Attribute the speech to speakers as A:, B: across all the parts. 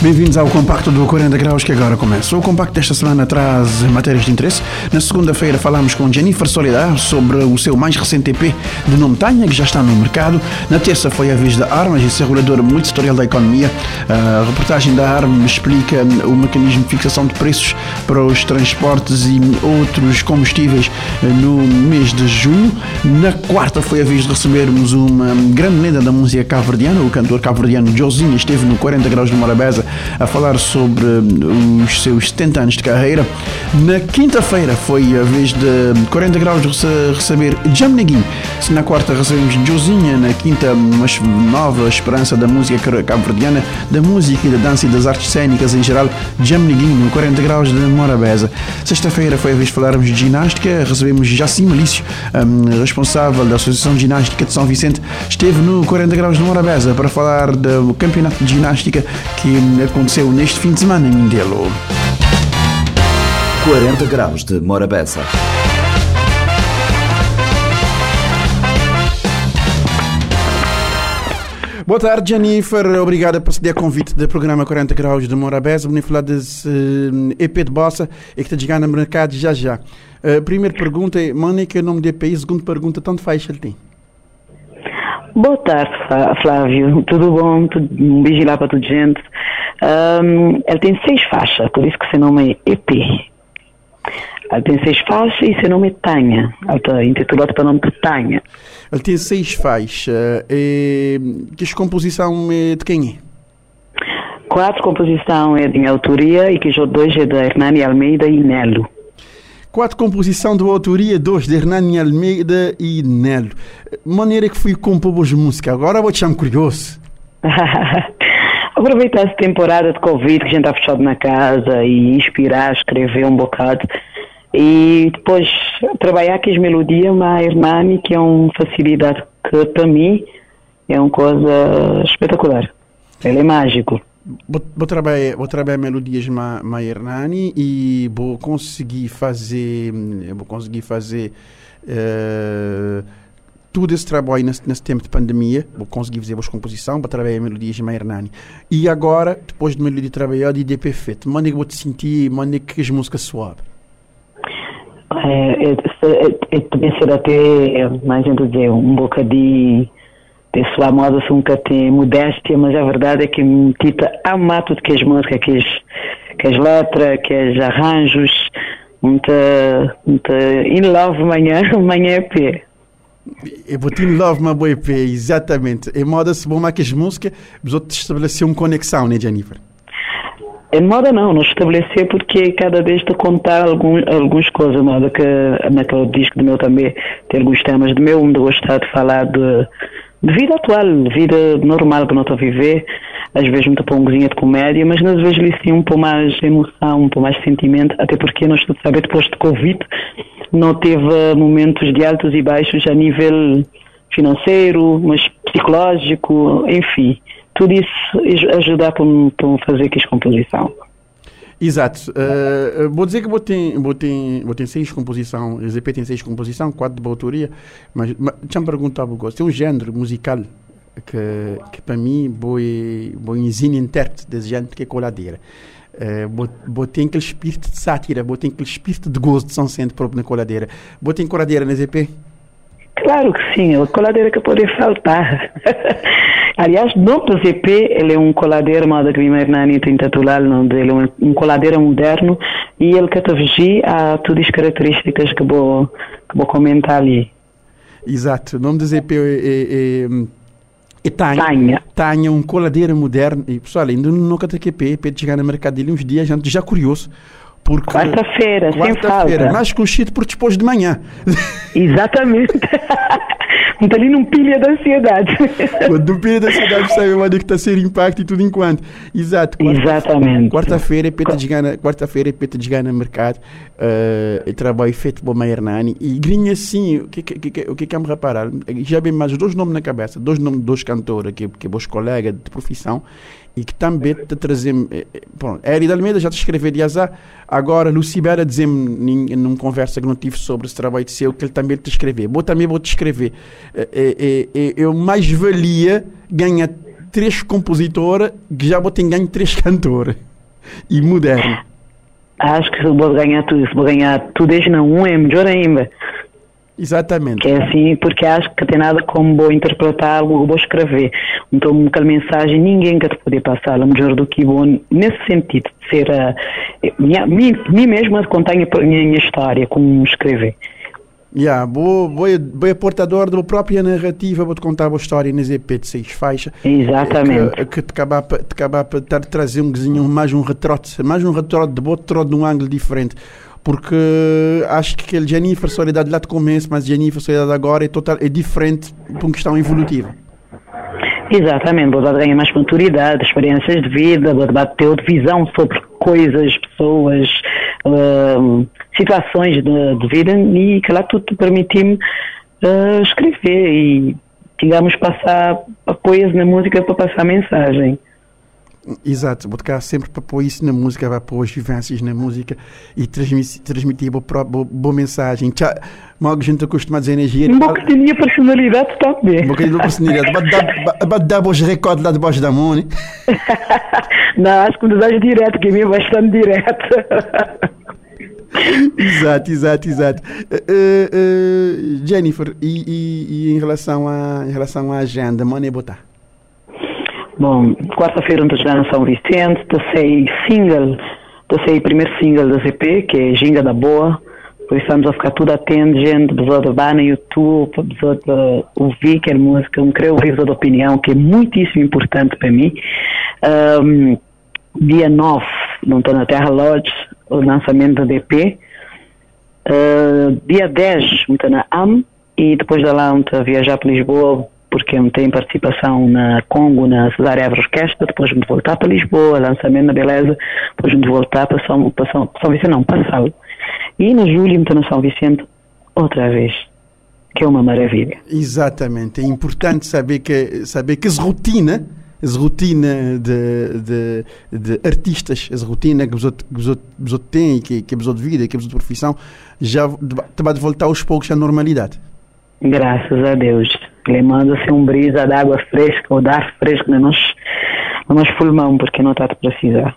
A: Bem-vindos ao compacto do 40 Graus que agora começa. O compacto desta semana traz matérias de interesse. Na segunda-feira falamos com Jennifer Solidar sobre o seu mais recente EP de nome Tanha, que já está no mercado. Na terça foi a vez da Armas, esse regulador multissetorial da economia. A reportagem da Armas explica o mecanismo de fixação de preços para os transportes e outros combustíveis no mês de junho. Na quarta foi a vez de recebermos uma grande lenda da música cabo-verdiana, o cantor cabo-verdiano Josinha, esteve no 40 Graus de Morabeza a falar sobre os seus 70 anos de carreira. Na quinta-feira foi a vez de 40 graus de receber Jam Neguin. Se na quarta recebemos Josinha, na quinta uma nova esperança da música cabo-verdiana, da música e da dança e das artes cênicas em geral, Jam Neguin, no 40 graus de Morabeza. Sexta-feira foi a vez de falarmos de ginástica, recebemos Jacim Malício, um, responsável da Associação de Ginástica de São Vicente, esteve no 40 graus de Morabeza para falar do campeonato de ginástica que aconteceu neste fim de semana em Mindelo.
B: 40 graus de Morabeza.
A: Boa tarde, Jennifer. Obrigada por ceder convite do programa 40 Graus de Morabeza. Vamos falar desse uh, EP de bossa e que está chegando no mercado já já. Uh, primeira pergunta é, Mónica, nome do EP. Segunda pergunta, tanto faz ele tem?
C: Boa tarde, Flávio. Tudo bom? Tudo, um beijo lá para toda a gente. Um, ele tem seis faixas, por isso que seu nome é EP. Ele tem seis faixas e seu nome é Tanha. Ele está intitulado para o nome de Tanha.
A: Ele tem seis faixas. E, que composição é de quem é?
C: Quatro composição é de autoria e que os dois é da Hernani Almeida e Nelo.
A: Quatro composição de autoria, dois de Hernani Almeida e Nelo. Maneira que fui compor as músicas. Agora vou te chamar curioso.
C: Aproveitar essa temporada de Covid que a gente está fechado na casa e inspirar, escrever um bocado. E depois trabalhar aqui as melodias, mas Hernani, que é uma facilidade que para mim é uma coisa espetacular. Ele é mágico.
A: Vou, vou, trabalhar, vou trabalhar melodias ma, ma Hernani e vou conseguir fazer, vou conseguir fazer uh, todo esse trabalho nesse, nesse, tempo de pandemia. Vou conseguir fazer a composição para trabalhar melodias de Hernani. E agora, depois de melodia trabalhada e de perfeito, manda que vou te sentir, manda que as músicas suaves.
C: É, é, é, é, também ser até, mais gente dizer, um bocadinho de sua moda assim, um tem modéstia, mas a verdade é que me tita amar tudo que as músicas, que as, que as letras, que as arranjos, muita, muita in love manhã, manhã é pé.
A: Eu vou in love uma boa EP, exatamente. É moda-se bom mais que as músicas, os outros estabelecer uma conexão, né, Jennifer?
C: Em moda não, não estabelecer porque cada vez estou a contar algum, algumas coisas, moda que naquele disco do meu também tem alguns temas do meu, onde gostar de falar de de vida atual, de vida normal que estou a viver, às vezes muita pongozinha de comédia, mas às vezes lhe sim um pouco mais emoção, um pouco mais sentimento, até porque nós a saber depois de Covid não teve momentos de altos e baixos a nível financeiro, mas psicológico, enfim, tudo isso ajuda para, para fazer aqui a composição.
A: Exato. Uh, vou dizer que vou ter, vou ter, vou ter seis composições, ZP tem seis composições, quatro de autoria, mas, mas deixa-me perguntar para você, tem um género musical que, que para mim vou, vou ensino intérprete desse género que é coladeira. Uh, vou ter aquele espírito de sátira, vou ter aquele espírito de gozo de São Centro próprio na coladeira. Vou ter coladeira na ZP?
C: Claro que sim, a coladeira que pode faltar. Aliás, no PZP, ele é um coladeiro, modo que me Hernani tem titulado, ele é um coladeiro moderno e ele que te a todas as características que vou, que vou comentar ali.
A: Exato, o nome do ZP é, é, é, é Tanha. Tanha. Tanha, um coladeiro moderno. E pessoal, ainda nunca tem que para chegar no mercado dele uns dias, já curioso.
C: Quarta-feira,
A: quarta sem falta. Mais conhecido por depois de manhã.
C: Exatamente. Está ali num pilha da ansiedade.
A: Quando pilha da ansiedade, sabe onde é que está a ser impacto e tudo enquanto. Exato.
C: Quarta, Exatamente.
A: Quarta-feira é peta de gana, quarta-feira é peta de gana mercado. Uh, trabalho feito por Hernani. E grinha assim, o que, que, que, o que é me reparar? Já bem mais dois nomes na cabeça, dois nomes dois cantores, que, que é meus colegas de profissão. E que também te trazer. Bom, Eri de Almeida já te escreveu de azar, agora Lucibera dizer-me numa conversa que não tive sobre esse trabalho seu que ele também te escreveu. Vou também vou te escrever. Eu mais valia ganhar três compositoras que já vou ter ganho três cantoras e moderno.
C: Acho que se vou ganhar tudo, se vou ganhar tudo desde não um é melhor ainda.
A: Exatamente.
C: Que é assim, porque acho que tem nada como vou interpretar, vou, vou escrever. Então, aquela mensagem, ninguém quer poder passar melhor do que vou, nesse sentido, de ser a, minha, mim, mim mesma contar a minha, minha história, como escrever.
A: Yeah, vou, vou, vou portador da própria narrativa, vou-te contar a história nas EP de seis faixas.
C: Exatamente.
A: Que, que te acaba te acaba a trazer um mais um retrote, mais um retrote de de um ângulo diferente porque acho que aquele Jennifer Soledade lá de começo, mas Jennifer Soledade agora é, total, é diferente por uma questão evolutiva.
C: Exatamente, vou ganhar mais maturidade, experiências de vida, ter outra visão sobre coisas, pessoas, uh, situações de, de, vida e que lá tudo permitiu-me uh, escrever e, digamos, passar coisas na música para passar mensagem.
A: Exato, vou tocar sempre para pôr isso na música, para pôr as vivências na música e transmitir, transmitir boa, boa, boa mensagem. Tchau. Mal que a gente costuma dizer energia.
C: Um pouco de minha personalidade também.
A: Um bocadinho da personalidade. Bate dar bons recordes lá debaixo da mão, né?
C: Não, acho que me dás direto, que a é bastante direto.
A: exato, exato, exato. Uh, uh, Jennifer, e, e, e, em, relação a, em relação à agenda, mano, é botar?
C: Bom, quarta-feira estou já no São Vicente, tacei single, o primeiro single da CP, que é Ginga da Boa, por isso estamos a ficar tudo atento, gente, pessoa de bar no YouTube, pessoa de ouvir que é música, um querer ouvir a opinião, que é muitíssimo importante para mim. Um, dia 9, não estou na Terra Lodge, o lançamento da DP. Uh, dia 10, estou na AM, e depois da lá, estou a viajar para Lisboa, porque eu tenho participação na Congo, na Cesária Évora Orquestra, depois de voltar para Lisboa, lançamento na Beleza, depois de voltar para São, para São, São Vicente, não, para Sal. E no julho, estou na São Vicente, outra vez, que é uma maravilha.
A: Exatamente, é importante saber que, saber que essa rotina as rotina de, de, de, artistas, as rotina que os outros têm, que, que outros vida, que outros profissão, já te vai voltar aos poucos à normalidade.
C: Graças a Deus. Ele manda-se um brisa de água fresca ou de ar fresco no nosso, no nosso pulmão, porque não está a precisar.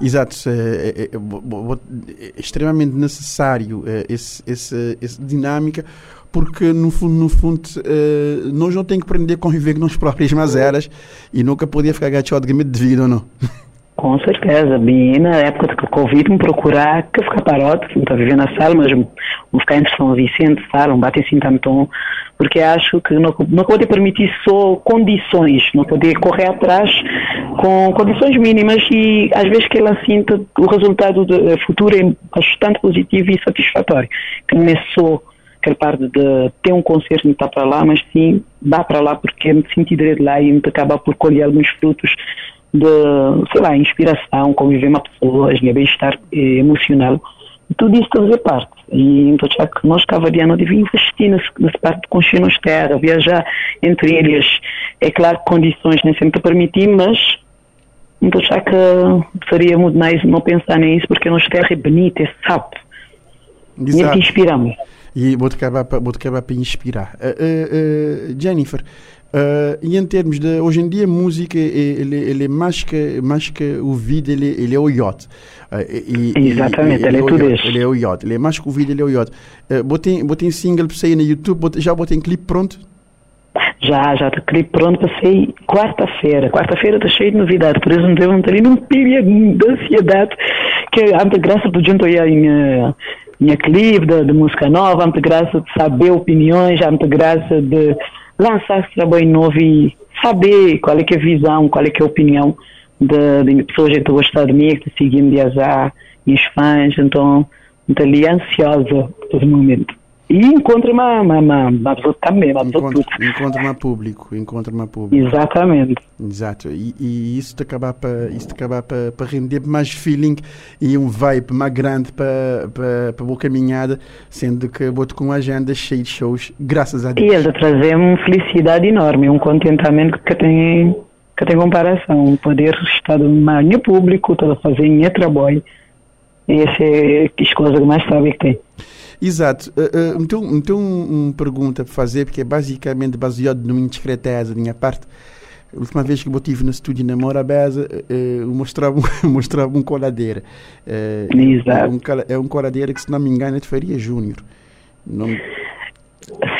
A: Exato, é, é, é, extremamente necessário é, esse, esse, essa dinâmica, porque no fundo, no fundo uh, nós não temos que aprender a conviver com nós próprias mazeras e nunca podia ficar gato de de vida ou não.
C: Com certeza, bem na época do Covid me procurar que ficar parote, não está vivendo na sala, mas vou ficar entre São Vicente, sala, um bate assim tanto, porque acho que não, não pode permitir só condições, não pode correr atrás com condições mínimas e às vezes que ela sinta o resultado do eh, futuro é bastante positivo e satisfatório, que não é só aquela parte de ter um concerto e estar para lá, mas sim dá para lá porque me senti direito lá e me acaba por colher alguns frutos de, sei lá, inspiração, conviver com pessoas, meu bem-estar eh, emocional. Tudo isso fazer parte. E então já que nós cavadianos devemos investir nessa, nessa parte de conhecer nos terra, viajar entre eles. É claro que condições nem sempre permitem, mas então já que seria muito mais não pensar nisso, porque nos terra é bonita, é sapo. E te inspiramos.
A: E vou-te acabar, vou acabar para inspirar. Uh, uh, uh, Jennifer, Uh, e em termos de hoje em dia a música ele, ele é mais que mais que o vídeo ele, ele é o yacht
C: uh, e, exatamente ele, ele, é tudo isso.
A: ele é o yacht ele é mais que o vídeo ele é o yacht uh, botei botei single para sair no YouTube botei, já botei um clipe pronto?
C: Já, já está clipe pronto para sair quarta-feira. Quarta-feira está cheio de novidade, por isso não devo ali num período de ansiedade que ante graça do junto aí em minha clipe de, de, música nova, ante graça de saber opiniões, ante graça de lançar esse trabalho novo e saber qual é que é a visão, qual é que é a opinião de, de pessoas que estão a gostar de mim, que seguem viajar, minhas fãs, então estou ali ansiosa por esse momento. E encontra uma, uma, uma, uma pessoa também, uma pessoa
A: encontra, encontra público, encontra público.
C: Exatamente.
A: Exato. E, e isso te acabar para isso te acabar para, para render mais feeling e um vibe mais grande para, para, para boa caminhada, sendo que vou com uma agenda cheia de shows, graças a Deus.
C: E ele trazer uma felicidade enorme, um contentamento que tem que tem comparação. Poder está no manhã público, está a fazer em trabalho. Essa é as coisas que mais sabe que tem.
A: Exato. Uh, uh, então, então uma pergunta para fazer, porque é basicamente baseado numa indiscreteza da minha parte. A última vez que eu estive no estúdio na Morabeza, uh, eu mostrava, mostrava um coladeira.
C: Uh, Exato.
A: É um, é um coladeira que, se não me engano, é de Faria Júnior. Não...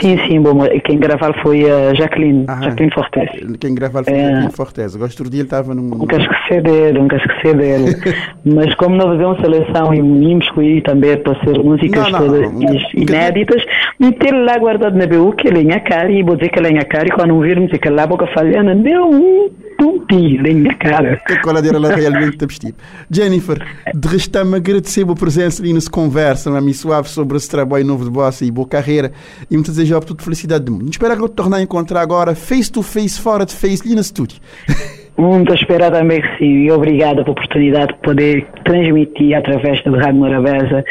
C: Sim, sim, bom, quem gravou foi a Jacqueline, ah, Jacqueline Fortes.
A: Quem gravou foi a é. Jacqueline Fortes. Gosto do dia ele estava num.
C: Nunca esqueci dele, nunca esqueci dele. Mas como nós fazemos seleção e unimos escolhi também para ser músicas não, não, não, inéditas, meter lá guardado na BU que ele é cara e vou dizer que ele é cara e quando virmos que lá boca falhando, deu um tumpi na minha cara.
A: Que coladeira lá realmente te vestir. Jennifer, de restar-me agradecer a presença ali nessa conversa, uma suave sobre esse trabalho novo de bossa e boa carreira e muitas desejar tudo felicidade do mundo. Espero que eu te torne a encontrar agora face to face, fora de face, ali no estúdio.
C: Muito esperar também sim, e obrigada pela oportunidade de poder transmitir através da Rádio Morabeza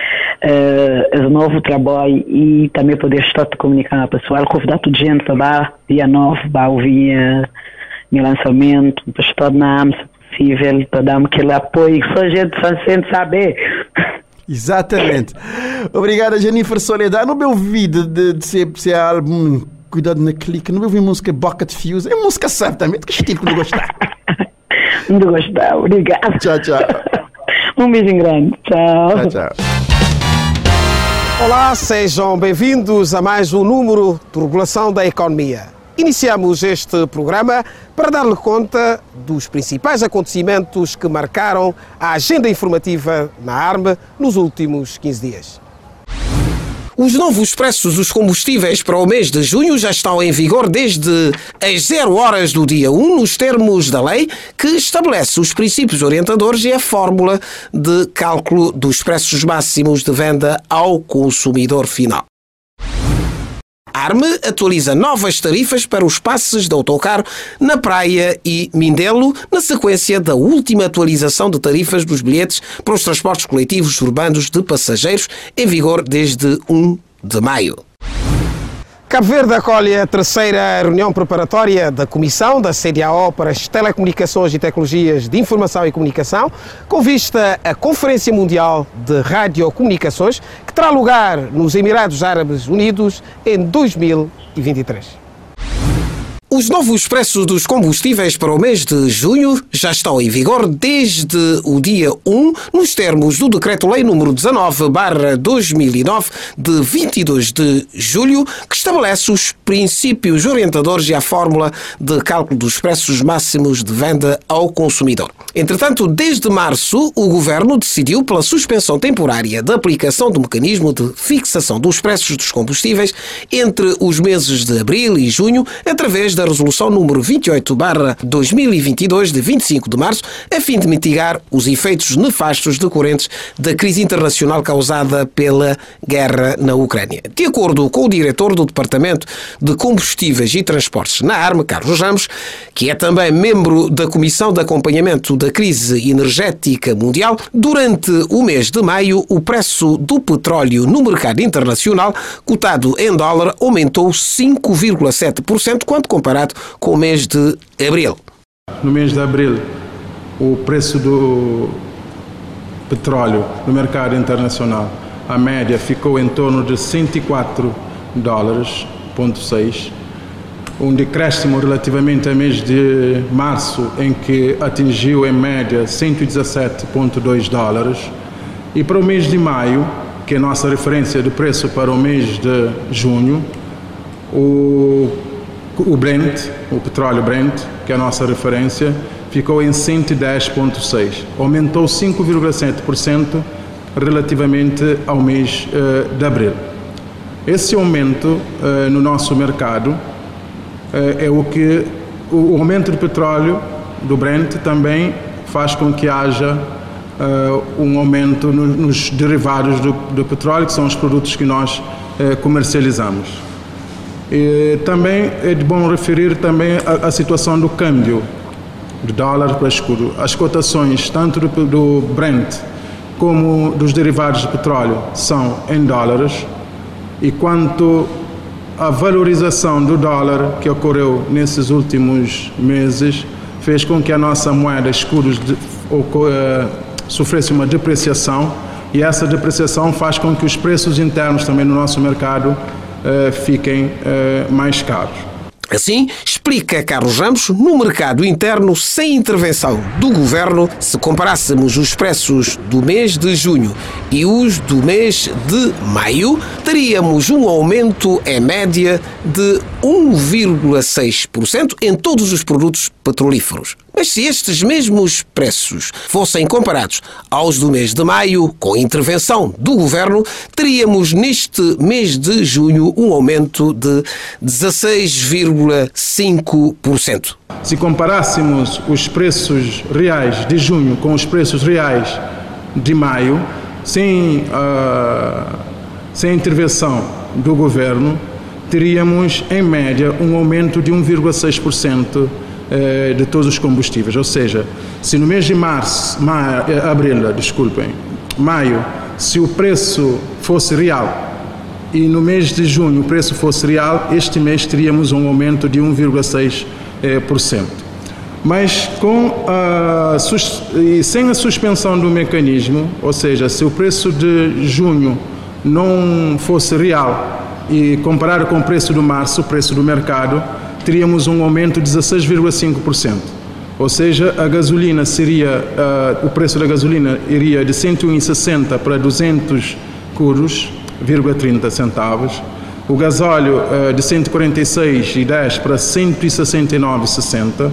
C: uh, o novo trabalho e também poder estar te comunicar pessoal, convidar toda gente para lá, dia 9, para ouvir uh, meu lançamento, AMS, se possível, para dar-me aquele apoio que só a gente sente saber.
A: Exatamente. Obrigado, Jennifer Soledad. No meu ouvido de, de ser, de ser álbum Cuidado na Clique, no meu ouvido música Bucket Fuse. É música certamente. Que estilo que não gostar?
C: Não gostar, obrigado.
A: Tchau, tchau.
C: Um beijo grande. Tchau.
A: Tchau, tchau.
D: Olá, sejam bem-vindos a mais um número de regulação da economia. Iniciamos este programa para dar-lhe conta dos principais acontecimentos que marcaram a agenda informativa na ARME nos últimos 15 dias. Os novos preços dos combustíveis para o mês de junho já estão em vigor desde as 0 horas do dia 1, nos termos da lei que estabelece os princípios orientadores e a fórmula de cálculo dos preços máximos de venda ao consumidor final. Arme atualiza novas tarifas para os passes de autocarro na Praia e Mindelo, na sequência da última atualização de tarifas dos bilhetes para os transportes coletivos urbanos de passageiros, em vigor desde 1 de maio. Cabo Verde acolhe a terceira reunião preparatória da Comissão da CDAO para as Telecomunicações e Tecnologias de Informação e Comunicação, com vista à Conferência Mundial de Radiocomunicações, que terá lugar nos Emirados Árabes Unidos em 2023. Os novos preços dos combustíveis para o mês de junho já estão em vigor desde o dia 1, nos termos do Decreto-Lei número 19/2009 de 22 de julho, que estabelece os princípios orientadores e a fórmula de cálculo dos preços máximos de venda ao consumidor. Entretanto, desde março, o governo decidiu pela suspensão temporária da aplicação do mecanismo de fixação dos preços dos combustíveis entre os meses de abril e junho, através da Resolução número 28-2022, de 25 de março, a fim de mitigar os efeitos nefastos decorrentes da crise internacional causada pela guerra na Ucrânia. De acordo com o diretor do Departamento de Combustíveis e Transportes na ARME, Carlos Ramos, que é também membro da Comissão de Acompanhamento da Crise Energética Mundial, durante o mês de maio, o preço do petróleo no mercado internacional, cotado em dólar, aumentou 5,7% quando comparado comparado com o mês de abril.
E: No mês de abril, o preço do petróleo no mercado internacional, a média ficou em torno de 104 dólares, ponto 6, um decréscimo relativamente ao mês de março, em que atingiu em média 117,2 dólares, e para o mês de maio, que é a nossa referência de preço para o mês de junho, o o Brent, o petróleo Brent, que é a nossa referência, ficou em 110,6. Aumentou 5,7% relativamente ao mês uh, de abril. Esse aumento uh, no nosso mercado uh, é o que o aumento do petróleo do Brent também faz com que haja um aumento no, nos derivados do, do, petróleo, que são os produtos que nós comercializamos. E também é de bom referir também a, a situação do câmbio do dólar para escudo. As cotações tanto do, do Brent como dos derivados de petróleo são em dólares e quanto à valorização do dólar que ocorreu nesses últimos meses fez com que a nossa moeda escuros de, uh, sofresse uma depreciação e essa depreciação faz com que os preços internos também no nosso mercado fiquem uh, mais caros.
D: Assim, explica Carlos Ramos, no mercado interno, sem intervenção do governo, se comparássemos os preços do mês de junho e os do mês de maio, teríamos um aumento em média de 1,6% em todos os produtos petrolíferos. Mas se estes mesmos preços fossem comparados aos do mês de maio, com intervenção do governo, teríamos neste mês de junho um aumento de 16,5%.
E: Se comparássemos os preços reais de junho com os preços reais de maio, sem, uh, sem intervenção do governo, teríamos, em média, um aumento de 1,6% eh, de todos os combustíveis. Ou seja, se no mês de março, eh, abril, desculpem, maio, se o preço fosse real e no mês de junho o preço fosse real, este mês teríamos um aumento de 1,6%. Eh, Mas com a, sem a suspensão do mecanismo, ou seja, se o preço de junho não fosse real e comparar com o preço do março, o preço do mercado, teríamos um aumento de 16,5%. Ou seja, a gasolina seria, uh, o preço da gasolina iria de 101,60 para 200 curos, 30 centavos. O gasóleo uh, de 146,10 para 169,60.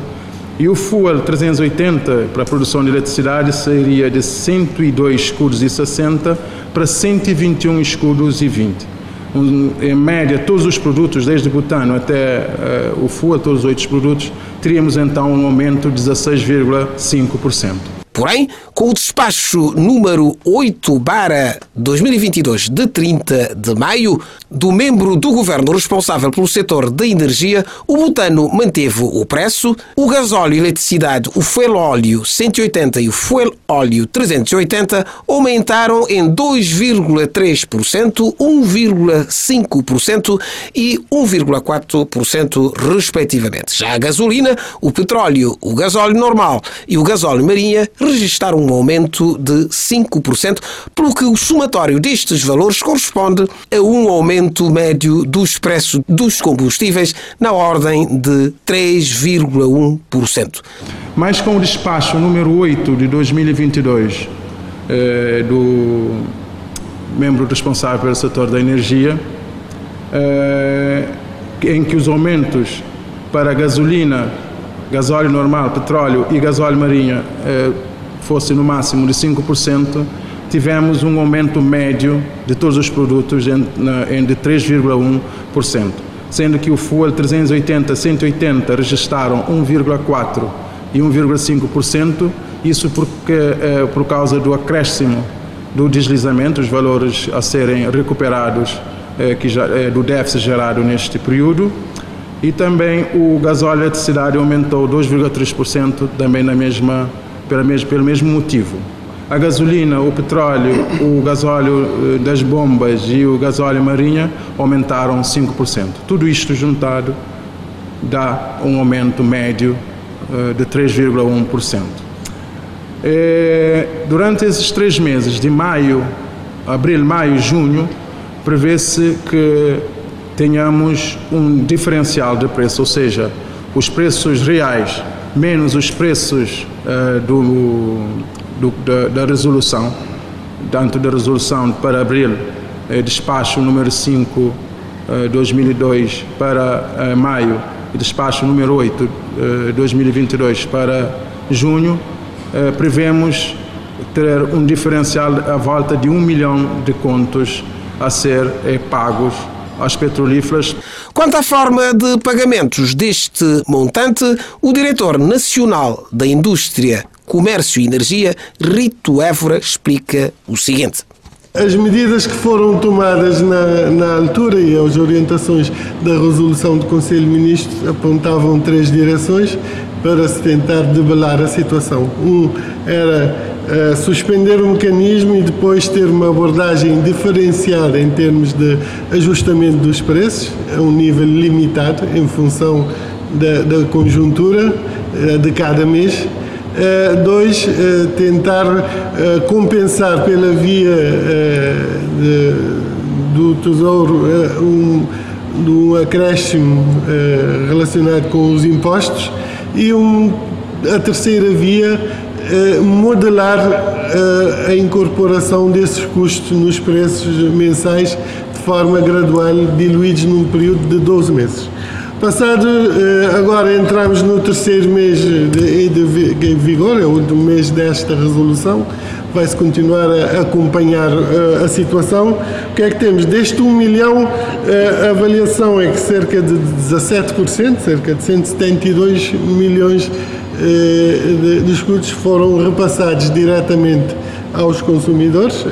E: E o fuel 380 para a produção de eletricidade seria de 102 escudos e 60 para 121 escudos e 20 em média, todos os produtos, desde butano até uh, o FUA, todos os oito produtos, teríamos então um aumento de 16,5%.
D: Porém, com o despacho número 8 para 2022 de 30 de maio do membro do governo responsável pelo setor da energia, o butano manteve o preço, o gasóleo e eletricidade, o fuel óleo 180 e o fuel óleo 380 aumentaram em 2,3%, 1,5% e 1,4% respectivamente. Já a gasolina, o petróleo, o gasóleo normal e o gasóleo marinha registrar um aumento de 5%, pelo que o somatório destes valores corresponde a um aumento médio dos preços dos combustíveis na ordem de 3,1%.
E: Mas com o despacho número 8 de 2022 eh, do membro responsável pelo setor da energia, eh, em que os aumentos para gasolina, gasóleo normal, petróleo e gasóleo marinha eh, fosse no máximo de 5%, tivemos um aumento médio de todos os produtos em, de 3,1%, sendo que o fuel 380, 180 registraram 1,4% e 1,5%, isso porque, eh, por causa do acréscimo do deslizamento, os valores a serem recuperados eh, que já, eh, do déficit gerado neste período, e também o gasóleo e eletricidade aumentou 2,3% também na mesma pelo mesmo, pelo mesmo motivo. A gasolina, o petróleo, o gasóleo eh, das bombas e o gasóleo marinha aumentaram 5%. Tudo isto juntado dá um aumento médio eh, de 3,1%. Eh, durante esses três meses, de maio, abril, maio, junho, prevê-se que tenhamos um diferencial de preço, ou seja, os preços reais menos os preços do, do, da, da, resolução, tanto da resolução para abril, eh, despacho número 5, eh, 2002 para eh, maio, e despacho número 8, eh, 2022 para junho, eh, prevemos ter um diferencial à volta de um milhão de contos a ser eh, pagos às petrolíferas.
D: Quanto à forma de pagamentos deste montante, o diretor nacional da Indústria, Comércio e Energia, Rito Évora, explica o seguinte.
F: As medidas que foram tomadas na, na, altura e as orientações da resolução do Conselho de Ministros apontavam três direções para se tentar debelar a situação. Um era uh, suspender o mecanismo e depois ter uma abordagem diferenciada em termos de ajustamento dos preços a um nível limitado em função da, da conjuntura de cada mês. dois, tentar compensar pela via de, do Tesouro um, de um acréscimo relacionado com os impostos e um, a terceira via modelar a incorporação desses custos nos preços mensais de forma gradual, diluídos num período de 12 meses. Passado, agora entramos no terceiro mês de, vigor, é o mês desta resolução, vai-se continuar a acompanhar a situação. O que é que temos? Deste 1 milhão, a avaliação é que cerca de 17%, cerca de 172 milhões de escudos foram repassados diretamente aos consumidores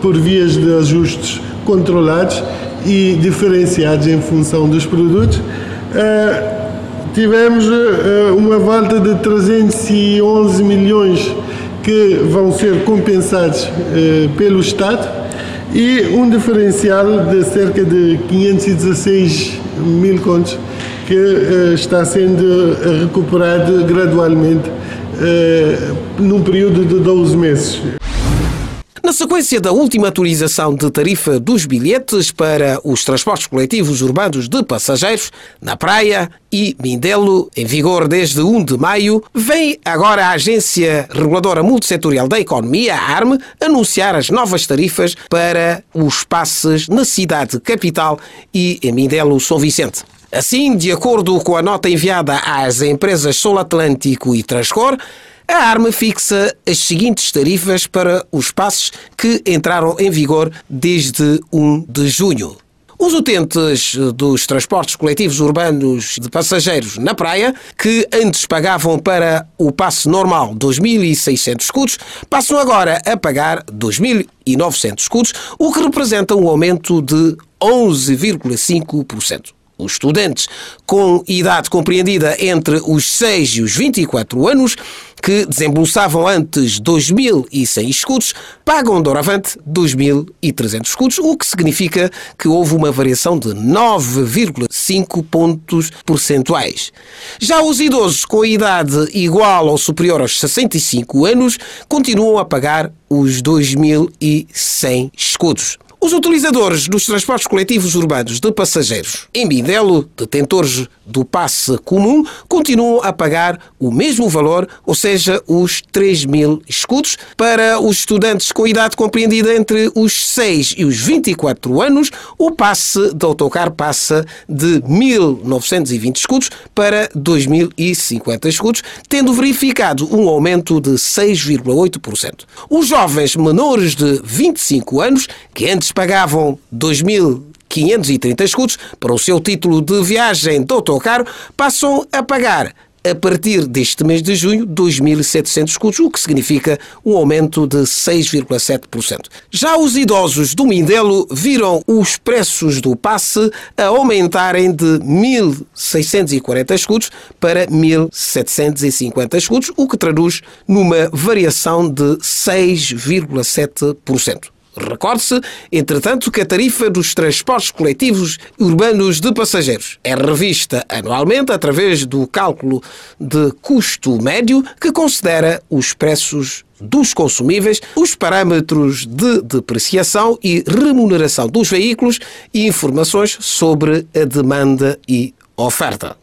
F: por vias de ajustes controlados e diferenciados em função dos produtos. Tivemos uma volta de 311 milhões que vão ser compensados pelo Estado e um diferencial de cerca de 516 mil contos que uh, está sendo recuperado gradualmente uh, num período de 12 meses.
D: Na sequência da última atualização de tarifa dos bilhetes para os transportes coletivos urbanos de passageiros na Praia e Mindelo, em vigor desde 1 de maio, vem agora a Agência Reguladora Multissetorial da Economia, a anunciar as novas tarifas para os passes na cidade capital e em Mindelo, São Vicente. Assim, de acordo com a nota enviada às empresas Sol Atlântico e Transcor, a ARMA fixa as seguintes tarifas para os passos que entraram em vigor desde 1 de junho. Os utentes dos transportes coletivos urbanos de passageiros na praia, que antes pagavam para o passe normal 2.600 escudos, passam agora a pagar 2.900 escudos, o que representa um aumento de 11,5%. Os estudantes com idade compreendida entre os 6 e os 24 anos, que desembolsavam antes 2.100 escudos, pagam doravante 2.300 escudos, o que significa que houve uma variação de 9,5 pontos percentuais. Já os idosos com idade igual ou superior aos 65 anos continuam a pagar os 2.100 escudos. Os utilizadores dos transportes coletivos urbanos de passageiros em Mindelo, detentores do passe comum, continuam a pagar o mesmo valor, ou seja, os 3 mil escudos. Para os estudantes com idade compreendida entre os 6 e os 24 anos, o passe de autocarro passa de 1.920 escudos para 2.050 escudos, tendo verificado um aumento de 6,8%. Os jovens menores de 25 anos, que antes pagavam 2.530 escudos para o seu título de viagem de autocarro, passam a pagar a partir deste mês de junho, 2.700 escudos, o que significa um aumento de 6,7%. Já os idosos do Mindelo viram os preços do passe a aumentarem de 1.640 escudos para 1.750 escudos, o que traduz numa variação de 6,7%. Recorde-se, entretanto, que a tarifa dos transportes coletivos urbanos de passageiros é revista anualmente através do cálculo de custo médio que considera os preços dos consumíveis, os parâmetros de depreciação e remuneração dos veículos e informações sobre a demanda e oferta.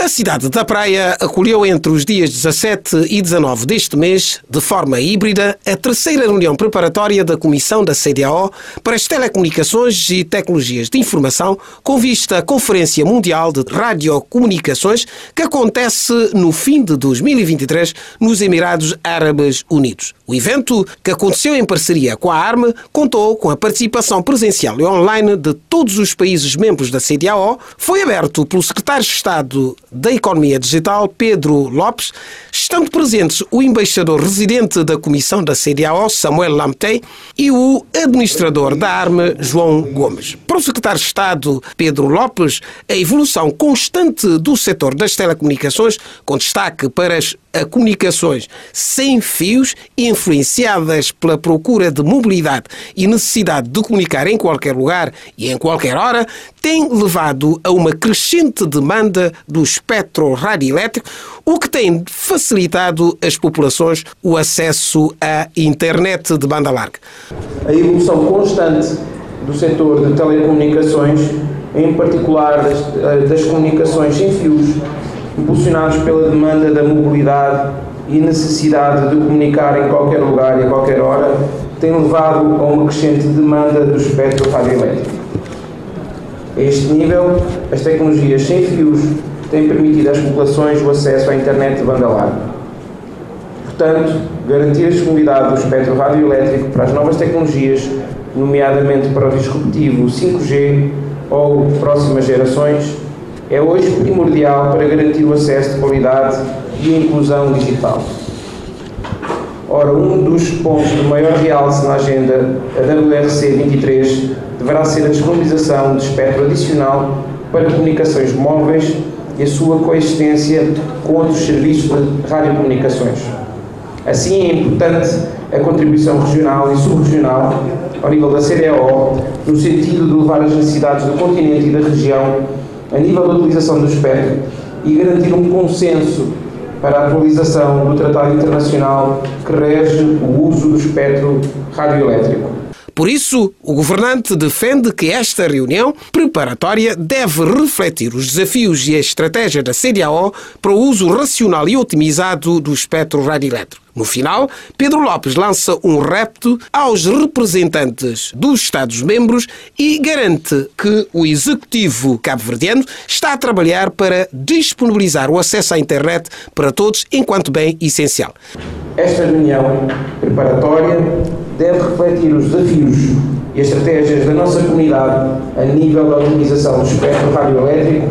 D: A cidade da Praia acolheu entre os dias 17 e 19 deste mês, de forma híbrida, a terceira reunião preparatória da Comissão da CDAO para as Telecomunicações e Tecnologias de Informação, com vista à Conferência Mundial de Radiocomunicações, que acontece no fim de 2023 nos Emirados Árabes Unidos. O evento, que aconteceu em parceria com a ARME, contou com a participação presencial e online de todos os países membros da CDAO, foi aberto pelo secretário de Estado da Economia Digital, Pedro Lopes, estando presentes o embaixador residente da Comissão da CDAO, Samuel Lamtey, e o administrador da ARME, João Gomes. Para o secretário de Estado, Pedro Lopes, a evolução constante do setor das telecomunicações, com destaque para as a comunicações sem fios, influenciadas pela procura de mobilidade e necessidade de comunicar em qualquer lugar e em qualquer hora, tem levado a uma crescente demanda do espectro radioelétrico, o que tem facilitado às populações o acesso à internet de banda larga.
G: A evolução constante do setor de telecomunicações, em particular das, eh, das comunicações sem fios, impulsionados pela demanda da mobilidade e necessidade de comunicar em qualquer lugar e a qualquer hora, tem levado a uma crescente demanda do espectro radioelétrico. A este nível, as tecnologias sem fios têm permitido às populações o acesso à internet de banda larga. Portanto, garantir a disponibilidade do espectro radioelétrico para as novas tecnologias, nomeadamente para o disruptivo 5G ou próximas gerações, é hoje primordial para garantir o acesso de qualidade e a inclusão digital. Ora, um dos pontos de maior realce na agenda, a WRC 23, deverá ser a disponibilização de espectro adicional para comunicações móveis e a sua coexistência com outros serviços de radiocomunicações. Assim, é importante a contribuição regional e subregional ao nível da CDO, no sentido de levar as necessidades do continente e da região a nível da utilização do espectro e garantir um consenso para a atualização do Tratado Internacional que rege o uso do espectro radioelétrico.
D: Por isso, o governante defende que esta reunião preparatória deve refletir os desafios e a estratégia da CDAO para o uso racional e otimizado do espectro radioelétrico. No final, Pedro Lopes lança um repto aos representantes dos Estados-membros e garante que o executivo cabo-verdiano está a trabalhar para disponibilizar o acesso à internet para todos enquanto bem essencial.
G: Esta reunião preparatória deve refletir os desafios e estratégias da nossa comunidade a nível da utilização do espectro radioelétrico,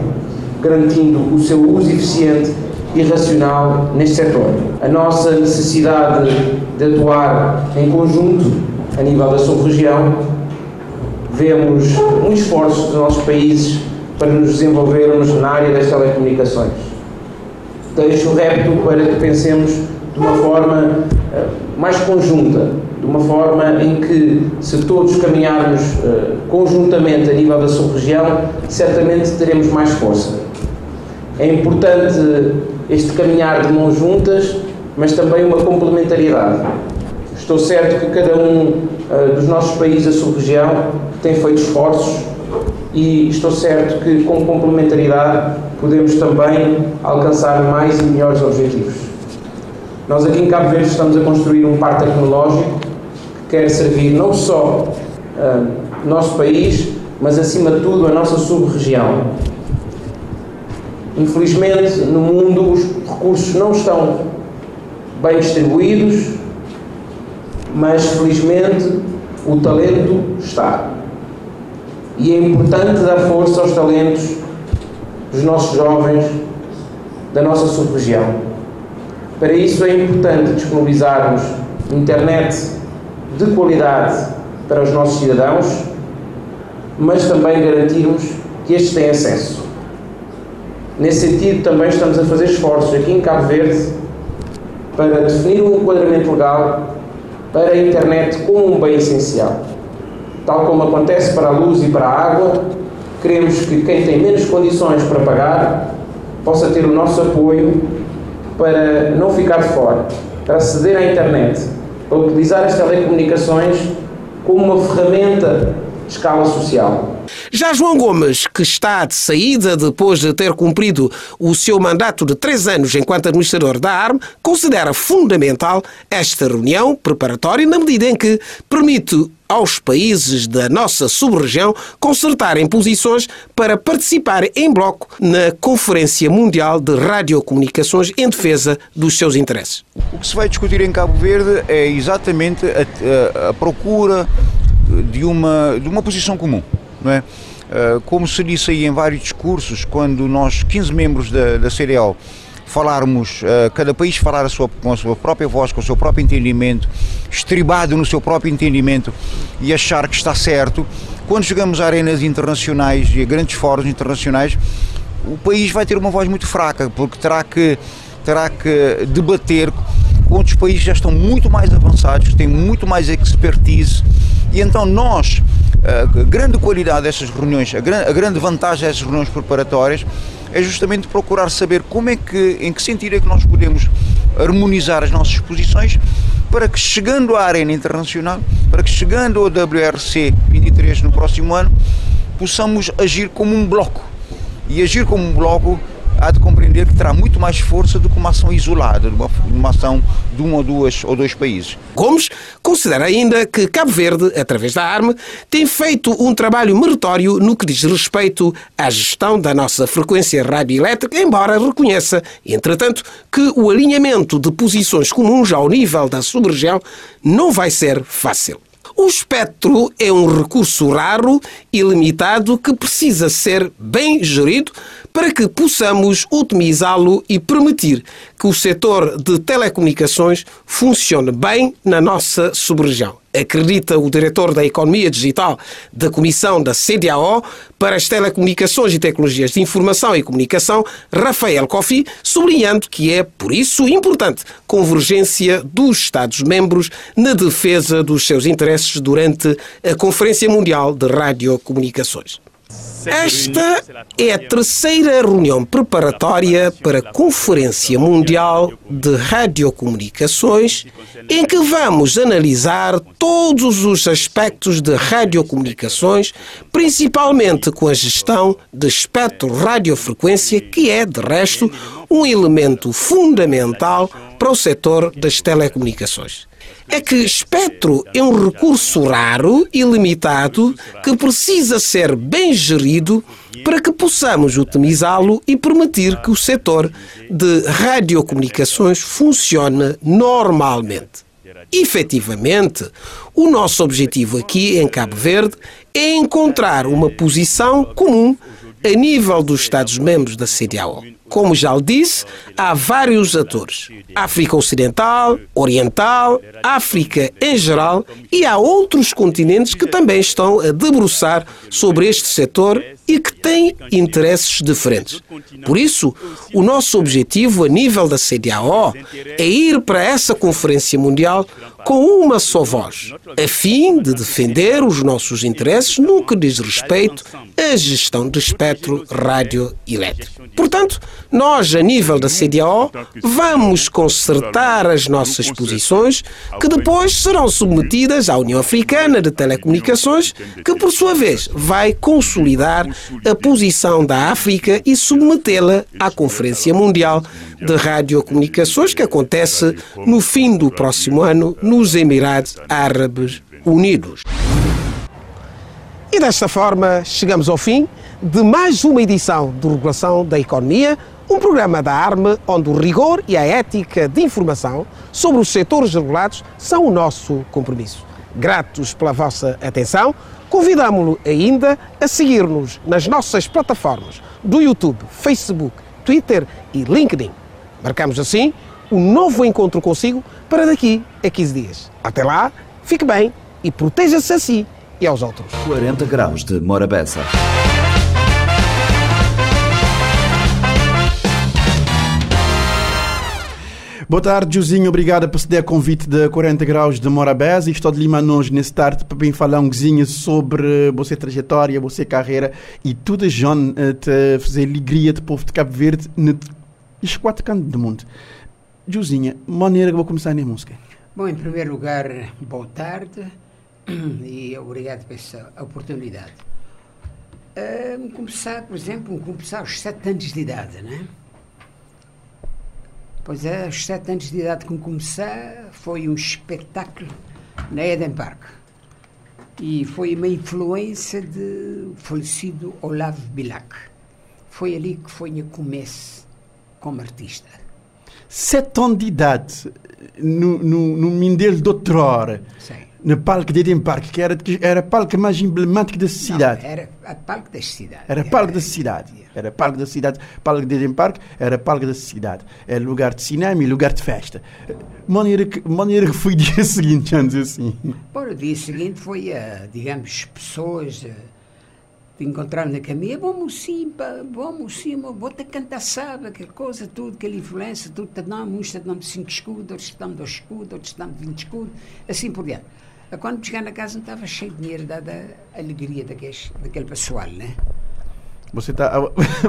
G: garantindo o seu uso eficiente e racional neste setor. A nossa necessidade de atuar em conjunto a nível da sub-região, vemos um esforço dos nossos países para nos desenvolvermos na área das telecomunicações. Deixo o repto para que pensemos de uma forma eh, mais conjunta, de uma forma em que, se todos caminharmos uh, conjuntamente a nível da sub-região, certamente teremos mais força. É importante este caminhar de mãos juntas, mas também uma complementariedade. Estou certo que cada um uh, dos nossos países da sub-região tem feito esforços e estou certo que, com complementaridade, podemos também alcançar mais e melhores objetivos. Nós aqui em Cabo Verde estamos a construir um parque tecnológico quer servir não só uh, nosso país, mas acima de tudo a nossa sub-região. Infelizmente, no mundo os recursos não estão bem distribuídos, mas felizmente o talento está. E é importante dar força aos talentos dos nossos jovens da nossa sub-região. Para isso é importante disponibilizarmos internet de qualidade para os nossos cidadãos, mas também garantirmos que estes têm acesso. Nesse sentido, também estamos a fazer esforços aqui em Cabo Verde para definir um enquadramento legal para a internet como um bem essencial. Tal como acontece para a luz e para a água, queremos que quem tem menos condições para pagar possa ter o nosso apoio para não ficar de fora, para aceder à internet, para utilizar as telecomunicações como uma ferramenta de escala social.
D: Já João Gomes, que está de saída depois de ter cumprido o seu mandato de três anos enquanto administrador da ARM, considera fundamental esta reunião preparatória na medida em que permite aos países da nossa sub-região consertarem posições para participar em bloco na Conferência Mundial de Radiocomunicações em defesa dos seus interesses.
H: O que se vai discutir em Cabo Verde é exatamente a, a, a procura de uma, de uma posição comum. Não é? Uh, como se disse aí em vários discursos, quando nós, 15 membros da, da falarmos, uh, cada país falar a sua, com a sua própria voz, com o seu próprio entendimento, estribado no seu próprio entendimento e achar que está certo, quando chegamos a arenas internacionais e a grandes fóruns internacionais, o país vai ter uma voz muito fraca, porque terá que terá que debater com outros países que já estão muito mais avançados, têm muito mais expertise. E então nós, a grande qualidade destas reuniões, a grande, vantagem destas reuniões preparatórias é justamente procurar saber como é que, em que sentido é que nós podemos harmonizar as nossas posições para que chegando à arena internacional, para que chegando ao WRC 23 no próximo ano, possamos agir como um bloco. E agir como um bloco há de compreender que terá muito mais força do que uma ação isolada, uma, uma ação de um ou duas ou dois países.
D: Gomes considera ainda que Cabo Verde, através da ARME, tem feito um trabalho meritório no que diz respeito à gestão da nossa frequência radioelétrica, embora reconheça, entretanto, que o alinhamento de posições comuns ao nível da sub-região não vai ser fácil. O espectro é um recurso raro e limitado que precisa ser bem gerido para que possamos otimizá-lo e permitir que o setor de telecomunicações funcione bem na nossa sub-região. Acredita o diretor da Economia Digital da Comissão da CDAO para as Telecomunicações e Tecnologias de Informação e Comunicação, Rafael Kofi, sublinhando que é, por isso, importante convergência dos Estados-membros na defesa dos seus interesses durante a Conferência Mundial de Radiocomunicações. Esta é a terceira reunião preparatória para a Conferência Mundial de Radiocomunicações, em que vamos analisar todos os aspectos de radiocomunicações, principalmente com a gestão de espectro radiofrequência, que é, de resto, um elemento fundamental para o setor das telecomunicações é que espectro é um recurso raro e limitado que precisa ser bem gerido para que possamos otimizá-lo e permitir que o setor de radiocomunicações funcione normalmente. Efetivamente, o nosso objetivo aqui em Cabo Verde é encontrar uma posição comum a nível dos Estados-membros da CDAO. Como já lhe disse, há vários atores: África Ocidental, Oriental, África em geral, e há outros continentes que também estão a debruçar sobre este setor e que têm interesses diferentes. Por isso, o nosso objetivo a nível da CDAO é ir para essa Conferência Mundial com uma só voz, a fim de defender os nossos interesses no que diz respeito à gestão do espectro radioelétrico. Portanto, nós, a nível da CDAO, vamos consertar as nossas posições, que depois serão submetidas à União Africana de Telecomunicações, que, por sua vez, vai consolidar a posição da África e submetê-la à Conferência Mundial de Radiocomunicações, que acontece no fim do próximo ano nos Emirados Árabes Unidos. E desta forma chegamos ao fim de mais uma edição do Regulação da Economia, um programa da ARME onde o rigor e a ética de informação sobre os setores regulados são o nosso compromisso. Gratos pela vossa atenção, convidamo-lo ainda a seguir-nos nas nossas plataformas do YouTube, Facebook, Twitter e LinkedIn. Marcamos assim um novo encontro consigo para daqui a 15 dias. Até lá, fique bem e proteja-se a si e aos outros.
B: 40 graus de Morabeza.
A: Boa tarde, Josinho. Obrigado por ceder convite de 40 graus de Morabés estou de Lima hoje nesse tarde para bem falar um cozinho sobre você trajetória, você carreira e tudo John eh, te fazer alegria de povo de Cabo Verde nos quatro cantos do mundo. Josinha, maneira que vou começar a música.
I: Bom, em primeiro lugar, boa tarde e obrigado por essa oportunidade. Uh, começar, por exemplo, começar aos sete anos de idade, não é? Pois é, aos sete anos de idade que comecei, foi um espetáculo na Eden Park. E foi uma influência de falecido Olavo Bilac. Foi ali que foi o começo como artista.
A: Sete anos de idade, no, no, no Mindelo de outrora.
I: Sim
A: no palco de Eden Park, que era, era o palco mais emblemático da cidade.
I: Não, era o palco da cidade.
A: Era o palco da cidade. Era palco da cidade. Palco de Eden Park era palco da cidade. Era lugar de cinema e lugar de festa. Maneira que, maneira que foi dia seguinte, vamos dizer assim.
I: Bom, o dia seguinte foi, uh, digamos, pessoas uh, de encontrar na caminha, vamos sim, vamos sim, vou te cantar, sabe, aquela coisa, tudo, aquela influência, tudo, te damos, uns te damos 5 escudos, outros te damos 2 escudos, outros te damos 20 escudos, assim por diante. Quando chegar na casa não estava cheio de dinheiro, dada a alegria daqueles, daquele pessoal, né?
A: Você tá.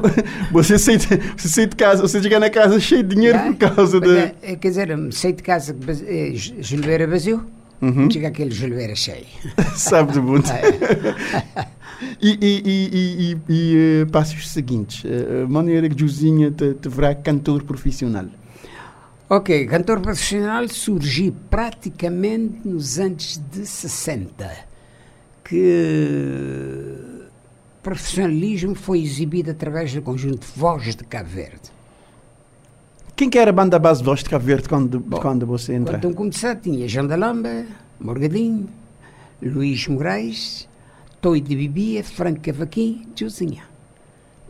A: Você sai, de, você sai de casa, você chega na casa cheio de dinheiro por causa de.
I: É, Quer dizer, saí de casa, eh, Gilveira vazio,
A: Uhum.
I: chega aquele Gilveira cheio.
A: Sabe de muito.
I: É.
A: E, e, e, e, e, eh, passos seguintes. eh, A maneira que Josinha te, te verá cantor profissional.
I: Ok, cantor profissional surgiu praticamente nos anos de 60, que profissionalismo foi exibido através do conjunto Voz de Cabo Verde.
A: Quem que era a banda base de Voz de Cabo Verde quando, quando você entra?
I: Eu comecei, tinha João da Lamba, Morgadinho, Luís Moraes, Toi de Bibia, Franco Cavaquim, Josinha.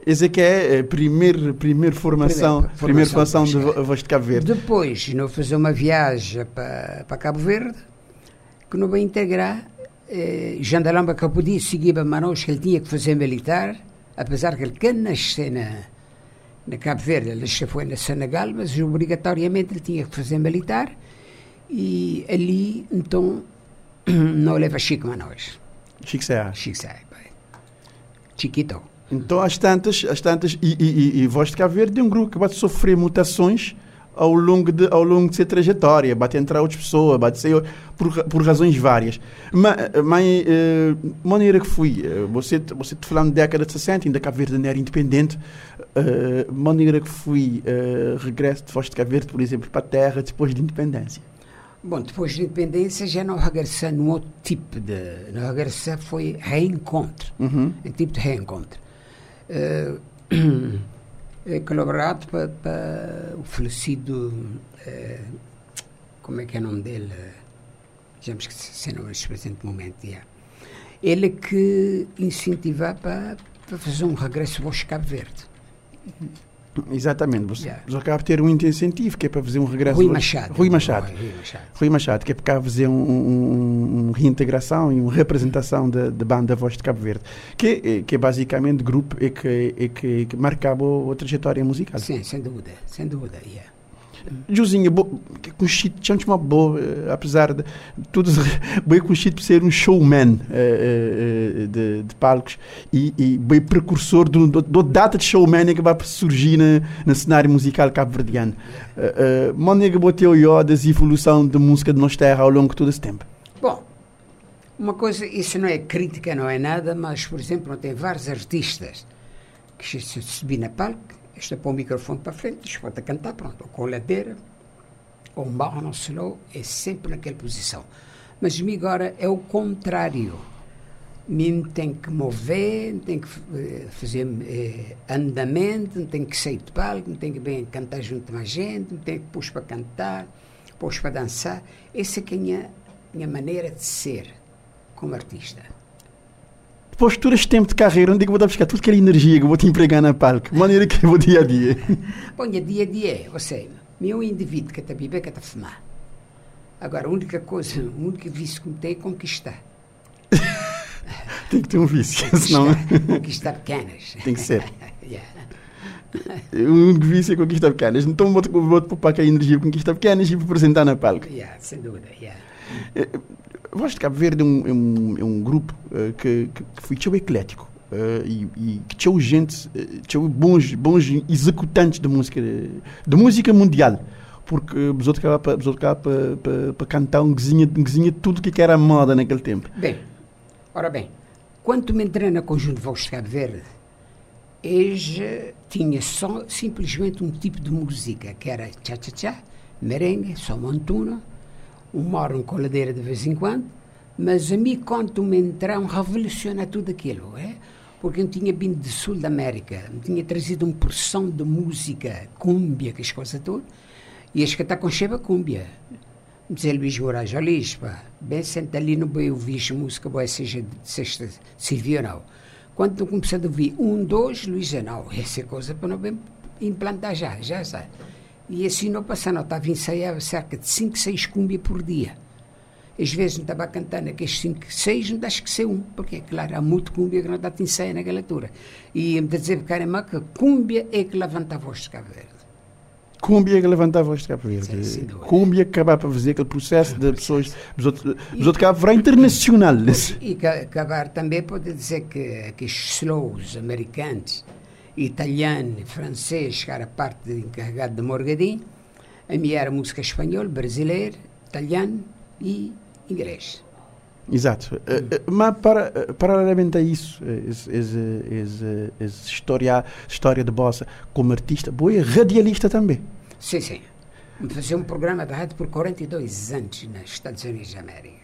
A: Esse é que é a primeira, primeira formação,
I: Primeira
A: primeira
I: formação
A: de
I: de
A: Vo- Voz de Cabo Verde.
I: Depois, não fazer uma viagem para, para Cabo Verde, que não vai integrar. Eh, Jean da Lamba que eu podia seguir para Manaus, que ele tinha que fazer militar, apesar que ele quer nascer na, na Cabo Verde, ele já foi na Senegal, mas obrigatoriamente ele tinha que fazer militar. E ali, então, não leva Chico Manaus.
A: Chico Serra.
I: Chico. Chiquito.
A: Então, às tantas, às tantas e, e, e, e Voz de Cabo Verde é um grupo que vai sofrer mutações ao longo de, ao longo de sua trajetória. Vai entrar outras pessoas, vai ser por, por razões várias. Mas, mas eh, maneira que fui, eh, você, você te falando da década de 60, ainda Cabo Verde não era independente, eh, maneira que fui, eh, regresso de Voz de Cabo Verde, por exemplo, para a terra depois de independência.
I: Bom, depois da independência já não regressei num outro tipo de. Não regressei foi reencontro.
A: Uhum.
I: Um tipo de reencontro. É colaborado para, o falecido. eh, como é que é o nome dele? Já me esqueci não neste presente momento. yeah. Ele que incentivava para, para fazer um regresso ao Cabo Verde.
A: Exatamente, você,
I: Yeah.
A: você acaba de ter um incentivo que é para fazer um regresso.
I: Rui Machado.
A: Rui Machado.
I: Rui Machado.
A: Rui Machado, que é para fazer um, um, um- um reintegração e uma representação da, da banda Voz de Cabo Verde, que, é- que é basicamente grupo e que, e que, que marcava a trajetória musical.
I: Sim, sem dúvida, sem dúvida. yeah.
A: Conhecido, chama uma boa, eh, apesar de tudo, bem por ser um showman eh, eh, de, de palcos e, e bem precursor do, do, do data de showman que vai surgir na, no cenário musical cabo-verdiano. Uh, uh, Maneira que boteu eu das evolução da música de nossa terra ao longo de todo esse tempo.
I: Bom, uma coisa, isso não é crítica, não é nada, mas, por exemplo, tem vários artistas que se subir na palco, está põe o microfone para frente, pode cantar, pronto, ou com ladeira, ou um barro no slow, é sempre naquela posição. Mas mim agora é o contrário. Mim tem que mover, tem que eh, fazer eh, andamento, tem que sair de palco, tem que bem cantar junto com mais gente, tem que pôr para cantar, pôr para dançar. Essa é é a minha, minha maneira de ser como artista.
A: Este tempo de carreira, onde é que eu vou dar buscar toda aquela energia que eu vou te empregar na palco? Maneira que eu vou dia a dia.
I: Bom, dia a dia, você, meu indivíduo que está a beber, que está a fumar. Agora, a única coisa, o único vício que me tem é conquistar.
A: Tem que ter um vício, senão
I: Conquistar, conquistar pequenas.
A: tem que ser.
I: Yeah.
A: O único vício é conquistar pequenas. Então vou-te vou poupar aquela energia conquistar pequenas e apresentar na palco.
I: Yeah, sem dúvida, yeah.
A: Voz de Cabo Verde é um, é um, é um grupo eh, que, que, que foi tão eclético eh, e, e que tinha gente, uh, tinha bons, bons executantes de música, de música mundial. Porque os outros para cantar um guizinho, um guizinho de tudo que era moda naquele tempo.
I: Bem, ora bem, quando me entrei na conjunto Voz de Cabo Verde, eles eh, tinha só simplesmente um tipo de música, que era tchá-tchá-tchá, merengue, um moro um coladeira de vez em quando, mas a mim, quando me entraram, revoluciona tudo aquilo, é? Porque eu tinha vindo do sul da América, me tinha trazido uma porção de música, cúmbia, que as coisas todas, e as que está com cheba cúmbia. Dizer Luís Moraes, olha isto, bem senta ali no bem ouvir música, boa seja de sexta, serviu ou não. Quando eu comecei a ouvir um, dois, Luís, não, essa coisa para não bem implantar já, já sabe. E assim não passando, eu estava a ensaiar cerca de 5, 6 cúmbia por dia. Às vezes não estava cantando aqueles 5, 6, não dá esquecer um, porque é claro, há muito cúmbia que não dá ensaio naquela altura. E me dizer caramba que cúmbia é que levanta a voz de Cabo Verde.
A: Cúmbia que levanta a voz de Cabo Verde.
I: Sim.
A: Cúmbia que acaba para fazer aquele processo de pessoas. Os outros, os outros Cabo Verde internacional.
I: E ca- acabar também pode dizer que aqueles slows americanos, italiano, francês, que era parte de encarregado de Morgadinho, a minha era música espanhol, brasileiro, italiano e inglês.
A: Exato. Eh, eh, Mas para, eh, paralelamente a isso, essa história, história de bossa como artista, boa é radialista também.
I: Sim, sim. Fazer um programa de rádio por 42 anos nos Estados Unidos da América.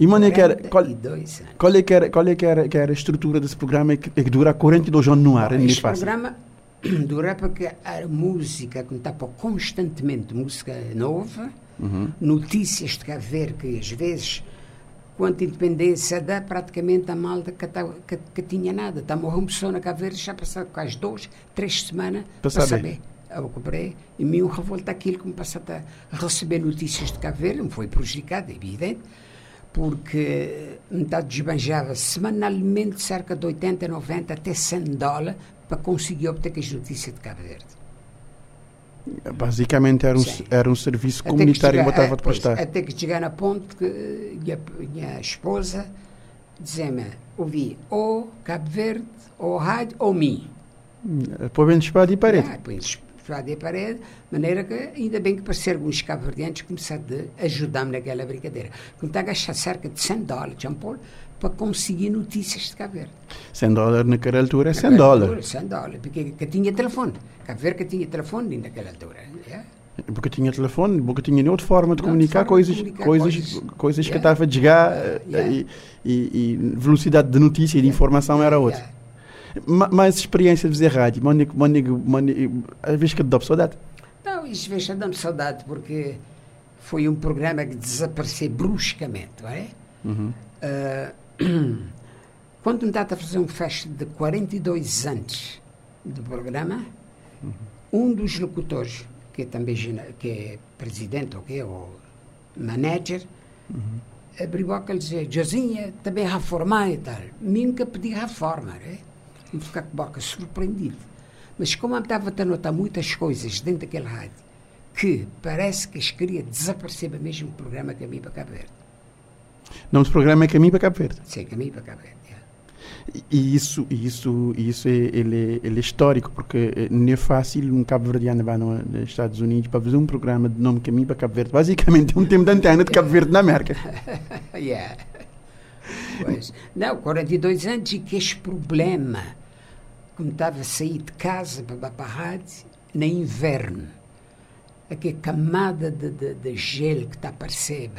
A: E mano, é que era, qual,
I: 42 anos.
A: qual é que era, qual é que era, que era a estrutura desse programa que, que dura 42 anos no ar? É
I: Este
A: fácil.
I: programa dura porque a música que está constantemente, música nova,
A: Uhum.
I: notícias de Verde, que às vezes, quanto independência dá, praticamente a malta que, tá- que, que tinha nada. Está uma pessoa na Verde, já passaram quase duas, três semanas
A: Para saber.
I: saber. Eu comprei e me revolta aquilo que me passou a receber notícias de Verde, me foi prejudicado, é evidente, porque metade desbanjava semanalmente cerca de 80, 90, até 100 dólares para conseguir obter as notícias de Cabo Verde.
A: Basicamente era um,
I: Sim.
A: era um serviço comunitário que
I: chegar-
A: botava de
I: pois,
A: prestar.
I: Até que chegar a ponto que minha, minha esposa dizia-me, ouvi ou Cabo Verde, ou rádio, ou mim.
A: Pôr bem espada e parede.
I: Ah, e parede, de maneira que ainda bem que parecer alguns cabo-verdianos começaram a ajudar-me naquela brincadeira. Como a gastar cerca de 100 dólares, Jean Paul, para conseguir notícias de Cabo Verde.
A: 100 dólares naquela altura é 100
I: Naquela
A: dólares.
I: altura, 100 dólares, porque que tinha telefone. Cabo Verde que tinha telefone naquela altura. yeah.
A: Porque tinha telefone, porque tinha outra forma de
I: Não,
A: comunicar
I: forma de
A: coisas,
I: comunicar
A: coisas,
I: coisas.
A: coisas que
I: Yeah.
A: estava a chegar
I: Yeah.
A: eh, e, e- e velocidade de notícia e de informação era outra.
I: Yeah.
A: Ma- Mas experiência de fazer rádio, Mónico, Mónico, Mónico, às vezes que dá saudade.
I: Não, isso vejo dando saudade, porque foi um programa que desapareceu bruscamente, não é? Ah, quando me dá a fazer um festa de 42 anos do programa, um dos locutores, que é também que é presidente ou que é, ou manager, abriu a boca e dizia, Josinha, também reformar e tal. Nunca pedi reforma, né? E ficar com boca surpreendido. Mas como eu estava a notar muitas coisas dentro daquele rádio, que parece que as queria desaparecer mesmo o programa Caminho para Cabo Verde.
A: O nome do programa é Caminho para Cabo Verde.
I: Sim, Caminho para Cabo Verde. é.
A: E- isso, isso, isso é, ele, é, ele é histórico, porque eh, não é fácil um cabo-verdiano no- nos Estados Unidos para fazer um programa de nome Caminho para Cabo Verde. Basicamente é um tempo de antena de Cabo Verde na América.
I: Yeah. Pois. Não, 42 anos e que este problema, como estava a sair de casa para, para a rádio, no inverno, aquela camada de, de, de gelo que está a aparecer,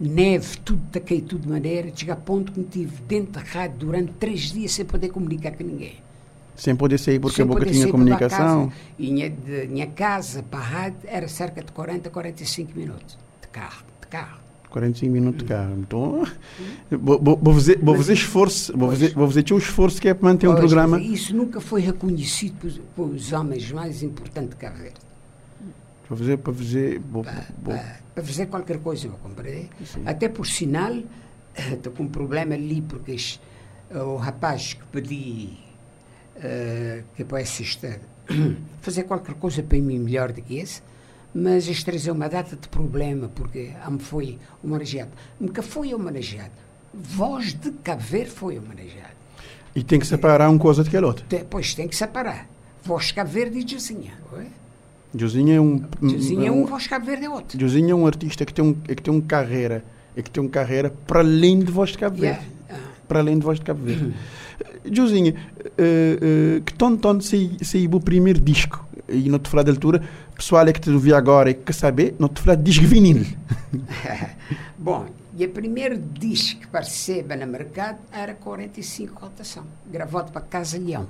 I: neve, tudo está a cair, tudo de maneira, chega a ponto que me tive dentro da rádio durante três dias sem poder comunicar com ninguém.
A: Sem poder sair porque
I: Sem
A: a boca tinha comunicação.
I: casa. E minha, de minha casa para a rádio era cerca de 40, 45 minutos de carro, de carro.
A: 45 minutos de carro. Então, vou, vou, vou fazer, vou fazer esforço, vou fazer, vou fazer o esforço que é para manter um
I: Pois,
A: programa.
I: mas Isso nunca foi reconhecido pelos, pelos homens mais importantes de Verde.
A: Para fazer, para fazer. Vou, vou,
I: Para, para fazer qualquer coisa, vou compreender. Até por sinal, estou com um problema ali, porque este, o rapaz que pedi eh, que pudesse estar, fazer qualquer coisa para mim melhor do que esse, mas este trazer uma data de problema, porque me foi homenageado. Nunca foi homenageado. Voz de Verde foi homenageado.
A: e tem que separar uma coisa daquela outra.
I: Depois tem que separar. Voz de Verde e Josinha. é?
A: Josinha é um.
I: Josinha é um, voz de Verde é outro.
A: Josinha é um artista que tem, um, é que tem uma carreira. É que tem uma carreira para além de voz de Cabo Verde.
I: Yeah. Ah.
A: Para além de voz de Cabo Verde. Josinha, eh, eh, que tom tom saiu o primeiro disco? E não te falar da altura, pessoal é que te ouvi agora e que quer saber, não te falar de disco vinil.
I: Bom, e o primeiro disco que apareceu no mercado era 45 rotação, gravado para Casa Leão.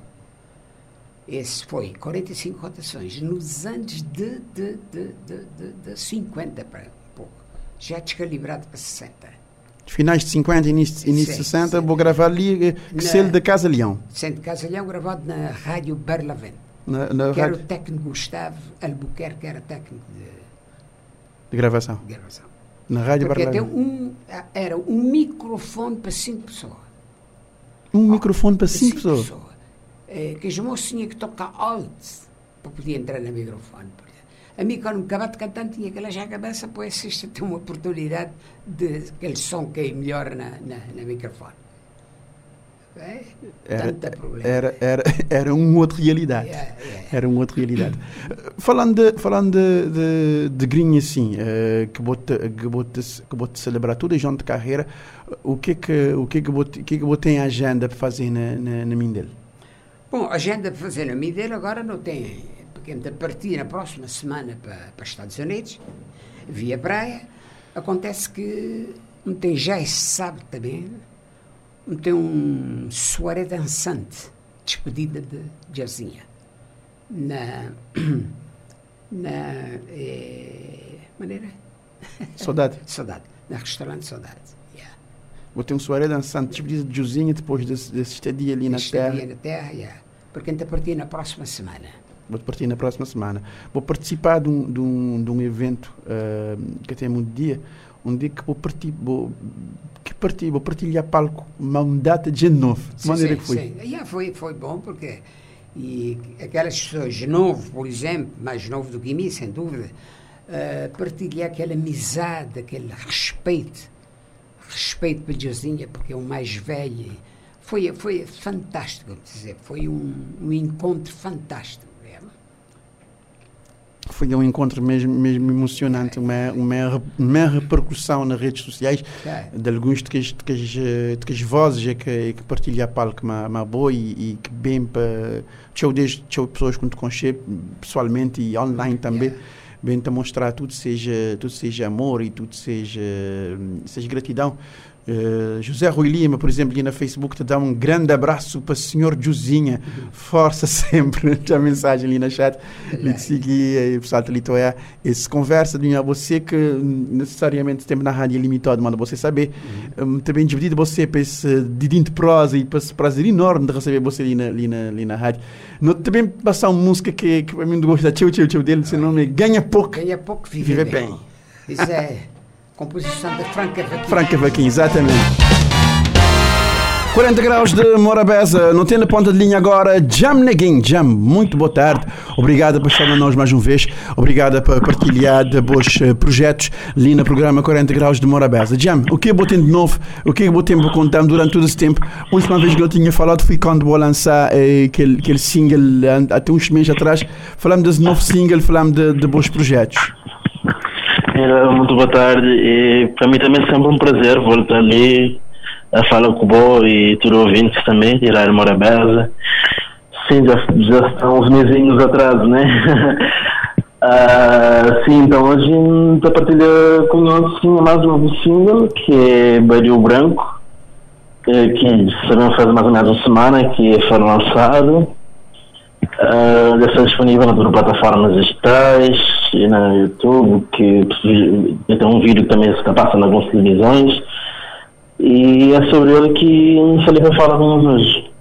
I: Esse foi 45 rotações, nos anos de, de, de, de, de, de 50 para um pouco, já descalibrado para 60.
A: Finais de 50, início, início de
I: Sim,
A: 60,
I: sim.
A: vou gravar ali eh, que
I: Na-
A: selo da Casa Leão.
I: Sendo Casa Leão gravado na Rádio Berlavente,
A: Na, na
I: que era
A: rádio
I: o técnico Gustavo Albuquerque, que era técnico de
A: de gravação.
I: gravação.
A: Na Rádio
I: Porque um, era um microfone para cinco pessoas.
A: Um microfone para cinco, cinco pessoas? pessoas.
I: É, que os moços tinham que tocar alto para poder entrar no microfone. A mim, quando me acabava de cantar, tinha que já a cabeça para assistir ter uma oportunidade de aquele som que é melhor na, na, na microfone. É?
A: Era, era, era, era uma outra realidade. Yeah, yeah. Era uma outra realidade. falando de, falando de, de, de Grinha, assim, uh, que vou que vou que vou celebrar toda a gente de carreira, o que é que o que é que vou, que é que agenda para fazer na, na, na Mindelo?
I: Bom, agenda para fazer na Mindelo agora não tem, porque ainda partir na próxima semana para, para os Estados Unidos, via praia. Acontece que não tem já esse sábado também tem um soirée dançante, despedida de jazzinha, na, na é, maneira?
A: Saudade.
I: Saudade, na restaurante Saudade. Yeah.
A: Vou ter um soirée dançante, despedida de jazzinha depois desse, desse estadia ali na terra.
I: Estadia na terra, yeah. porque ainda partir na próxima semana.
A: Vou partir na próxima semana. Vou participar de um, de um, de um evento uh, que tem muito dia, um dia que vou partir, vou, que partir, vou partilhar palco uma data de novo. De maneira sim, que foi. Sim.
I: Yeah, foi, foi bom porque e aquelas pessoas de novo, por exemplo, mais novo do que mim, sem dúvida, uh, partilhar aquela amizade, aquele respeito, respeito pela Josinha, porque é o mais velho. Foi, foi fantástico, dizer, foi um, um encontro fantástico
A: foi um encontro mesmo, mesmo emocionante, uma, uma, uma repercussão nas redes sociais de alguns de que, de que, de que as vozes é que, que partilham a palco uma, boa e, e, que bem para tchau pessoas que te conhecem pessoalmente e online também bem te mostrar tudo seja tudo seja amor e tudo seja seja gratidão Uh, José Rui Lima, por exemplo, ali na Facebook, te dá um grande abraço para o senhor Josinha. Força sempre. a mensagem ali na chat. Lhe seguir, eh, pessoal, ali é essa conversa de você que necessariamente tempo na rádio é limitado, mas você saber. Uhum. Um, também dividido você para esse didinho de prosa e para esse prazer enorme de receber você ali na, ali na, ali na rádio. No, também passar uma música que, que para mim gosta, tchau, tchau, tchau dele, seu nome é Ganha Pouco.
I: Ganha Pouco, vive, vive bem. bem. Isso é. Composição de Franca Vaquim.
A: Franca Vaquim, exatamente. 40 graus de Morabeza, não tem na ponta de linha agora, Jam Neguin. Jam, muito boa tarde. Obrigada por estar nós mais uma vez. Obrigada por partilhar de bons eh, projetos ali no programa 40 graus de Morabeza. Jam, o que eu botei de novo? O que eu botei para contar durante todo esse tempo? A última vez que eu tinha falado foi quando vou lançar eh, aquele, aquele single até uns meses atrás. Falamos desse novo single, falamos de, de bons projetos.
J: Era muito boa tarde e para mim também é sempre um prazer voltar ali a falar com o Bo e todos os ouvintes também, tirar Morabeza. Sim, já, já estão uns mesinhos atrás, né? uh, sim, então hoje a partilhar com nós sim, mais um single que é Baril Branco, que, que sabemos faz mais ou menos uma semana que foi lançado. Uh, já está disponível nas plataformas digitais na YouTube, que tem um vídeo que também se passa em algumas televisões. E é sobre ele que com nós hoje.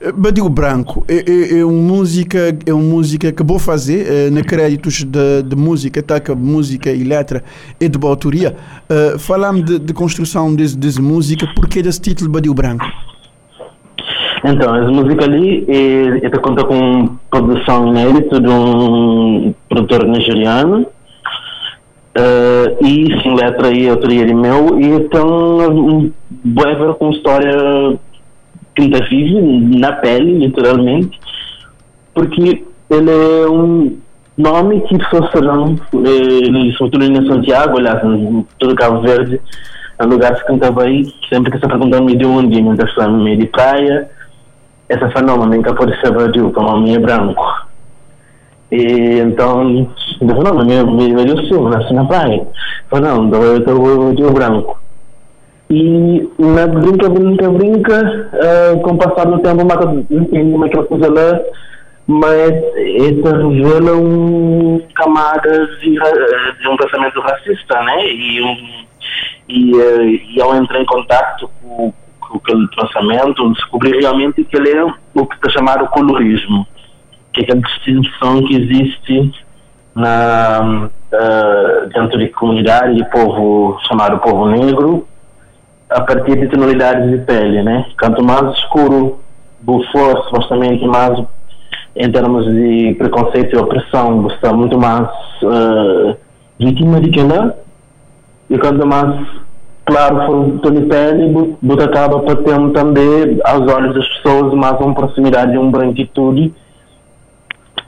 A: Eh, Badio Branco é, é, é, uma música é uma música que vou fazer é, na créditos de, de música tá que música e letra é de boa autoria uh, falamos de, de construção desse, desse música porque desse título Badio Branco
J: então, essa música ali é, conta com produção inédita de um produtor nigeriano uh, e sim, letra e autoria de meu e então um Weber com história que vive na pele, literalmente, porque ele é um nome que pessoas serão, eh, sobretudo em Santiago, aliás, em todo Cabo Verde, é um lugar que canta bem, sempre que se pergunta no meio de onde, muitas meio de praia, essa fenômeno nunca pode ser vadio, como a branco. E então, não, meu, meu vadio sul, nasci na praia. Não, eu estou vadio branco. E na brinca, brinca, brinca, uh, com o passar do tempo, não entendo como é que coisa lá, mas essa revela um camadas de, de um pensamento racista, né? E, um, e, uh, e ao entrar em contato com com aquele traçamento, descobri realmente que ele é o que está chamado colorismo, que é a distinção que existe na, uh, dentro de comunidade de povo chamado povo negro a partir de tonalidades de pele, né? Quanto mais escuro for, supostamente mais em termos de preconceito e opressão, você está muito mais uh, vítima de aquilo. E quanto mais claro for o tom de pele, você acaba tendo também, aos olhos das pessoas, mais uma proximidade de uma branquitude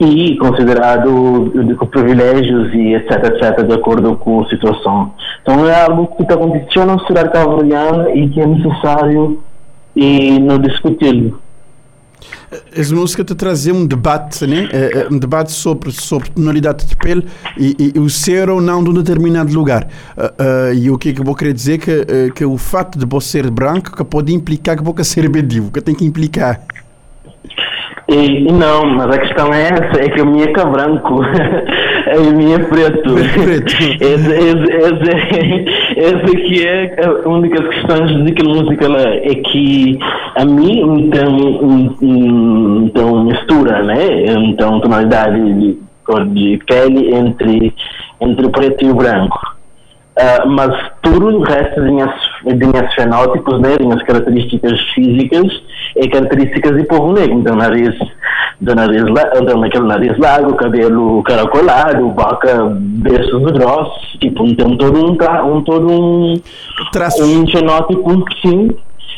J: e considerado com privilégios e etc, etc, de acordo com a situação. Então é algo que está acontecendo na sociedade cabo e que é necessário e não discuti-lo.
A: Essa música te trazer um debate, né? É, é, um debate sobre, sobre tonalidade de pele e, e, o ser ou não de um determinado lugar. Uh, uh, e o que, que eu vou querer dizer que, uh, que o fato de você ser branco que pode implicar que você ser bedivo, que tem que implicar.
J: E, não, mas a questão é essa, é que o meu é branco, meu é preto. preto. esse, esse, esse, esse aqui é a única questão de que a música lá é que a mim então, então mistura, né? Então tonalidade de cor de pele entre, entre o preto e o branco. Uh, mas tudo o resto de minhas fenótipos, né, minhas características físicas, é características de povo negro. Então, nariz, do nariz, então, aquele nariz largo, cabelo caracolado, boca, berços grossos, tipo, então todo um, um todo um, Traço. um fenótipo, sim,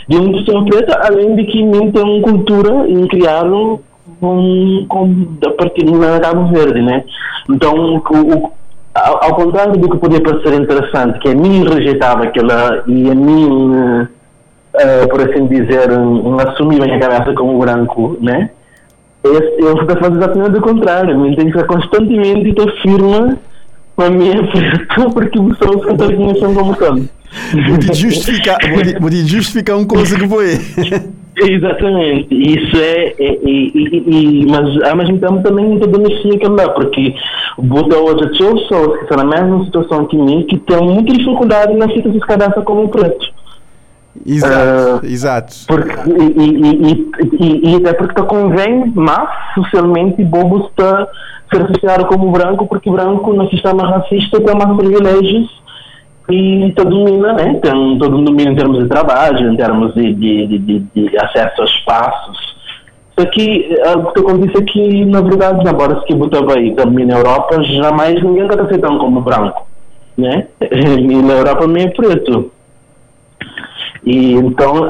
J: de uma pessoa preta, além de que tem uma cultura em criá-lo com, com, a partir do Cabo Verde, né? Então, o, ao, ao, contrário do que podia parecer interessante, que a mim rejeitava aquela e a mim, uh, por assim dizer, um, assumir a minha cabeça como branco, né? Eu estou fazendo exatamente o contrário, eu tenho que estar constantemente e estar firme com a minha preto, porque as pessoas que estão conhecendo como são.
A: Vou justificar, vou, vou justificar uma coisa que foi.
J: Exatamente, isso é, é, é, mas ao mesmo tempo também não domestica lá, porque Buda hoje tinha pessoas que estão na mesma situação que mim, que têm muita dificuldade na fita de cadastro como preto.
A: Exato, uh, exato.
J: Porque, e, e, e, e, até porque te convém, mas socialmente Bobo está ser associado como branco, porque branco no sistema racista tem mais privilégios e todo domina, né? Tem todo mundo em termos de trabalho, em termos de, de, de, de acesso a espaços. Só que o que acontece é que, na verdade, embora se que botava aí também na Europa, jamais ninguém está aceitando como branco, né? E na Europa é preto. E então,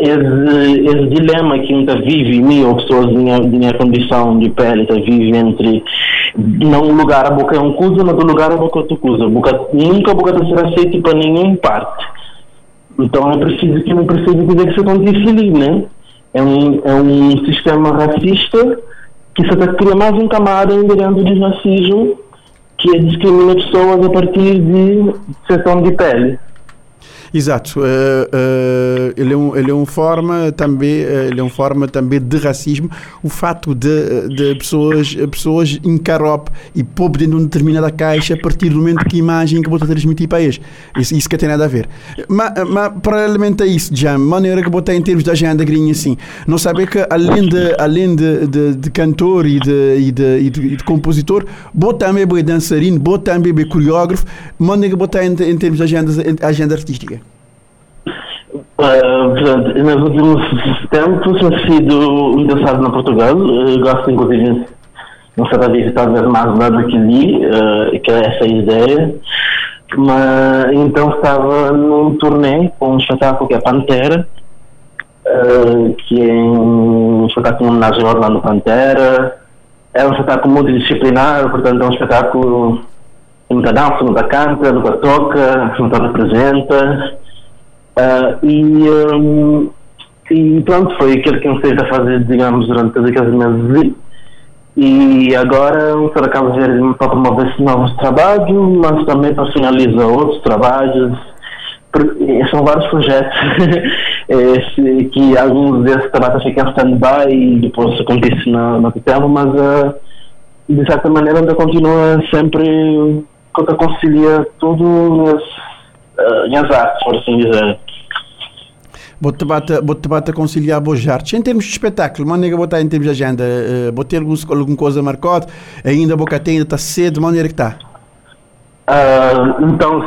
J: esse, esse dilema que ainda vive, mim, ou pessoas de minha, de minha condição de pele, tá, vive entre não lugar a boca é um coisa, mas do lugar a boca é outra coisa. Boca, nunca a boca ser aceita para nenhuma parte. Então é preciso que não dizer que isso acontece ali, né? É um, é um sistema racista que se cria mais um camada dentro do racismo que discrimina pessoas a partir de seção de pele.
A: Exato. Uh, uh, ele, é um, ele é uma forma também, uh, ele é uma forma também de racismo. O fato de, de pessoas, pessoas encarop e pôr dentro de uma determinada caixa a partir do momento que a imagem que vou transmitir para eles. Isso, isso que tem nada a ver. Mas, mas paralelamente a isso, já, maneira que botar em termos de agenda grinha assim, não saber que além de, além de, de, de cantor e de, e de, e de, e de compositor, botar também é dançarino, botar também é coreógrafo, maneira que botar em, em termos de agenda, agenda artística.
J: Uh, nos últimos tempos tem sido interessado na Portugal. Uh, gosto, inclusive, não talvez talvez mais nada que li, uh, que é essa ideia. Mas então estava num turnê com um espetáculo que é Pantera, uh, que é um espetáculo em homenagem ao Orlando Pantera. É um espetáculo multidisciplinar, portanto é um espetáculo que nunca dança, nunca canta, nunca toca, nunca representa. Uh, e, um, e pronto, foi aquilo que fez a fazer, digamos, durante todos aqueles meses. E agora o Sr. Cabo Verde para promover novos trabalhos, mas também para finalizar outros trabalhos. São vários projetos esse, que alguns desses trabalhos ficam stand-by e depois acontece no, no tempo, mas uh, de certa maneira ainda continua sempre a conciliar tudo em azar, por assim dizer.
A: Bote bate, bote bate conciliar boas artes. Em termos de espetáculo, maneira botar em termos de agenda, uh, botar algum, alguma coisa marcada, ainda a boca tem, ainda está cedo, de maneira que está?
J: Uh, então,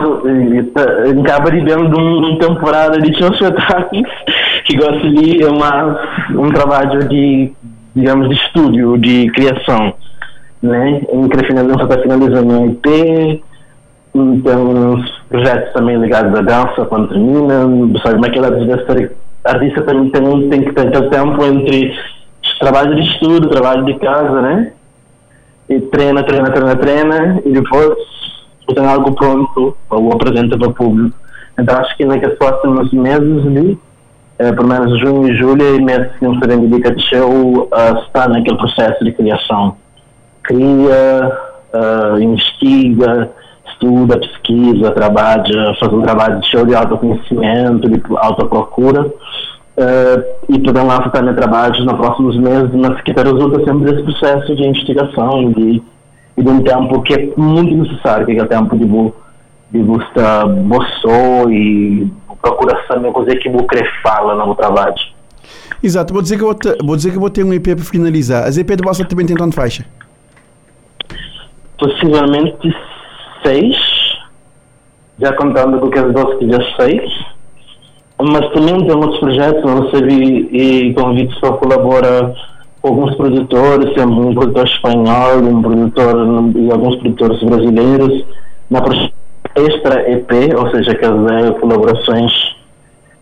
J: acaba de dentro de uma temporada de shows espetáculos que gosto de é uma, um trabalho de, digamos, de estúdio, de criação, né? Em que finalizando, está finalizando um EP, uns projetos também ligados à dança quando termina, sabe, mas aquela vezes artista também tem, tem que ter aquele tempo entre trabalho de estudo, trabalho de casa, né? E treina, treina, treina, treina, e depois tem algo pronto ou apresenta para o público. Então acho que naqueles próximos meses ali, eh, pelo menos junho e julho, é mês que um serem dedicado show uh, está naquele processo de criação. Cria, uh, investiga, estuda, pesquisa, trabalha, faz um trabalho de show de autoconhecimento, de autoprocura. Uh, e também lá também trabalhos nos próximos meses, mas que resulta sempre desse processo de investigação e de e de um tempo que é muito necessário, que é o tempo de bu, de buscar boçou e procura saber coisa que querer fala no trabalho.
A: Exato, vou dizer que vou, ter, vou dizer que vou ter um EP para finalizar. As EP de Bossa também tem quanto faixa?
J: Possivelmente seis, já contando com que as doce que já seis. Mas também tem outros projetos, não recebi e convites para colaborar alguns produtores, temos um produtor espanhol, um produtor e alguns produtores brasileiros, na extra EP, ou seja, que é colaborações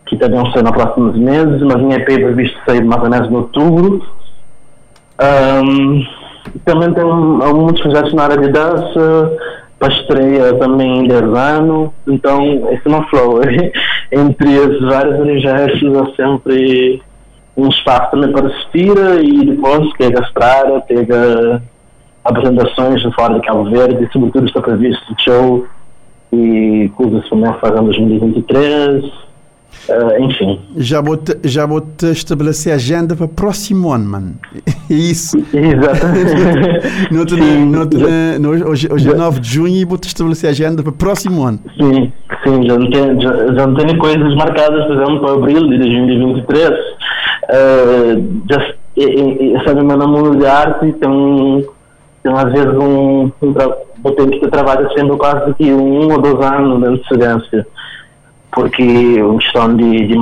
J: que também ser nos próximos meses, mas em EP é previsto sair mais ou menos em outubro. Um, também tem alguns projetos na área de dança, para estreia também em 10 anos, então esse não flow. Entre esses vários universos há sempre um espaço também para assistir e depois pega a estrada, pega apresentações de fora de Cabo Verde, sobretudo está previsto show e coisas também fazendo em 2023. Uh, enfim.
A: Já vou, te, já vou te estabelecer a agenda para o próximo ano, mano. Isso.
J: Exatamente.
A: no no outro, no, hoje, hoje é 9 de junho e vou-te estabelecer a agenda para o próximo ano.
J: Sim, sim, já não tenho, já, já não tenho coisas marcadas, por exemplo, para abril de 2023. Uh, já, sabe, meu nome de arte tem, tem às vezes um, um vou ter que trabalhar sempre quase que um ou dois anos de antecedência porque uma questão de, de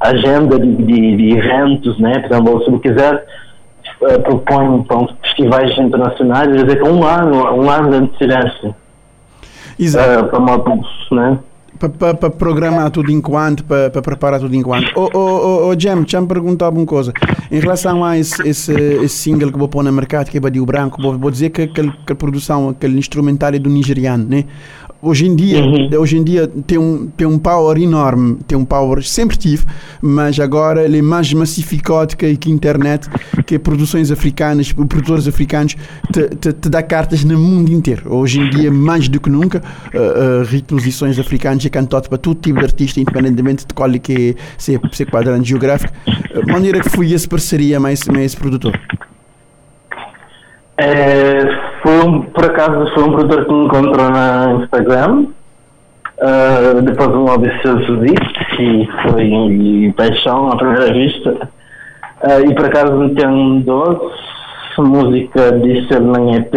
J: agenda de, de, de, eventos, né? Por exemplo, se eu quiser uh, propõe então, festivais internacionais, dizer que um ano, um ano de antecedência.
A: Exato. Uh,
J: para uma, né?
A: para programar tudo enquanto, para preparar tudo enquanto. Ô, oh, oh, oh, Jam, já me perguntava uma coisa. Em relação a esse, esse, esse single que vou pôr no mercado, que é Badio Branco, vou, vou dizer que aquela produção, aquele instrumental é do nigeriano, né? Hoje em dia, uhum. hoje em dia tem um, tem um power enorme, tem um power, sempre tive, mas agora ele é mais massificado que, que a internet, que produções africanas, produtores africanos te, te, te, dá cartas no mundo inteiro. Hoje em dia, mais do que nunca, uh, uh, ritmos e sons africanos é cantado para todo tipo de artista, independentemente de qual é que é, se é, se é quadrante geográfico. De maneira que foi essa parceria mais, mais esse produtor?
J: É, foi um, por acaso foi um produtor que me encontrou na Instagram. Uh, depois um ambicioso disse e foi paixão à primeira vista. Uh, e por acaso metendo doce, música de ser na EP,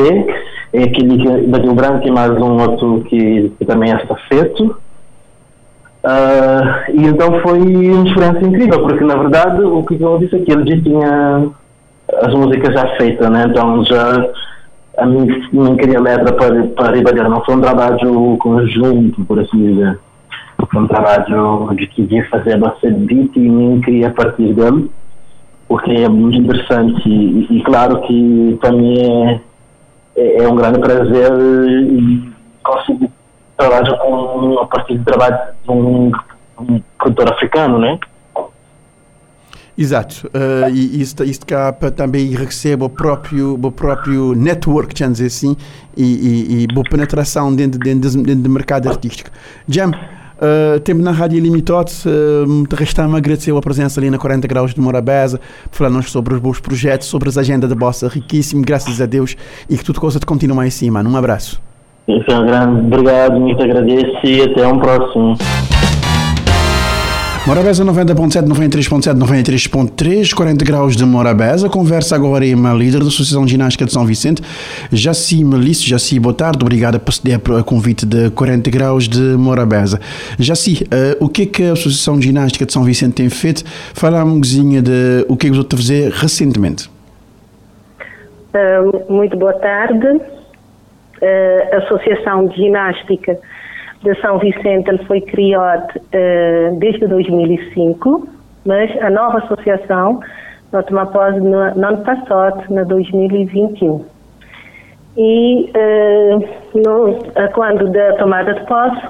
J: é aquele da Rio Branco e mais um outro que, que também é estafeto. Uh, e então foi uma experiência incrível, porque na verdade o que eu disse aqui, ele já tinha as músicas já feitas, né? Então já a mim não queria letra para, para Ribadeira, não foi um trabalho conjunto, por assim dizer. Foi um trabalho de que ia fazer bastante beat e nem queria partir dele, porque é muito interessante e, e claro que para mim é, é, é um grande prazer conseguir trabalhar com, a partir do trabalho de um, um produtor africano, né?
A: Exato. Uh, e isto, isto cá também recebe o próprio, o próprio network, vamos dizer assim, e, e, e boa penetração dentro, dentro, dentro do mercado artístico. Jam, uh, tempo na Rádio Limitado, uh, resta-me agradecer a presença ali na 40 Graus de Morabeza, falar-nos sobre os bons projetos, sobre as agendas da Bossa, riquíssimo, graças a Deus, e que tudo coisa te continue assim, mano. Um abraço.
J: Grande obrigado, muito agradeço e até um próximo.
A: Morabeza 90.7, 93.7, 93.3, 40 graus de Morabeza. Conversa agora em uma líder da Associação Ginástica de São Vicente, Jaci Melisse. Jaci, boa tarde. Obrigada por ceder a convite de 40 graus de Morabeza. Jaci, uh, o que é que a Associação Ginástica de São Vicente tem feito? Fala um bocadinho de o que é que você a fazer recentemente.
K: Uh, muito boa tarde. Uh, Associação de Ginástica de São Vicente ele foi criado uh, desde 2005, mas a nova associação nós tomamos posse no, no, ano passado, na 2021. E uh, no, quando da tomada de posse,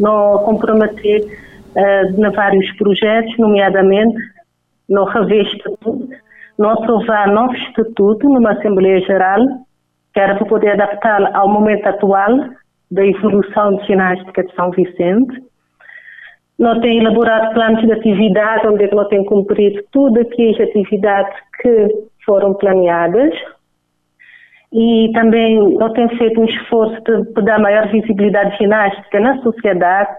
K: nós comprometer uh, vários projetos, nomeadamente no rever estatuto, não aprovar novo estatuto numa Assembleia Geral, que era para poder adaptá-lo ao momento atual da evolução de ginástica de São Vicente. Nós temos elaborado planos de atividade onde é nós temos cumprido todas as atividades que foram planeadas e também nós temos feito um esforço para dar maior visibilidade ginástica na sociedade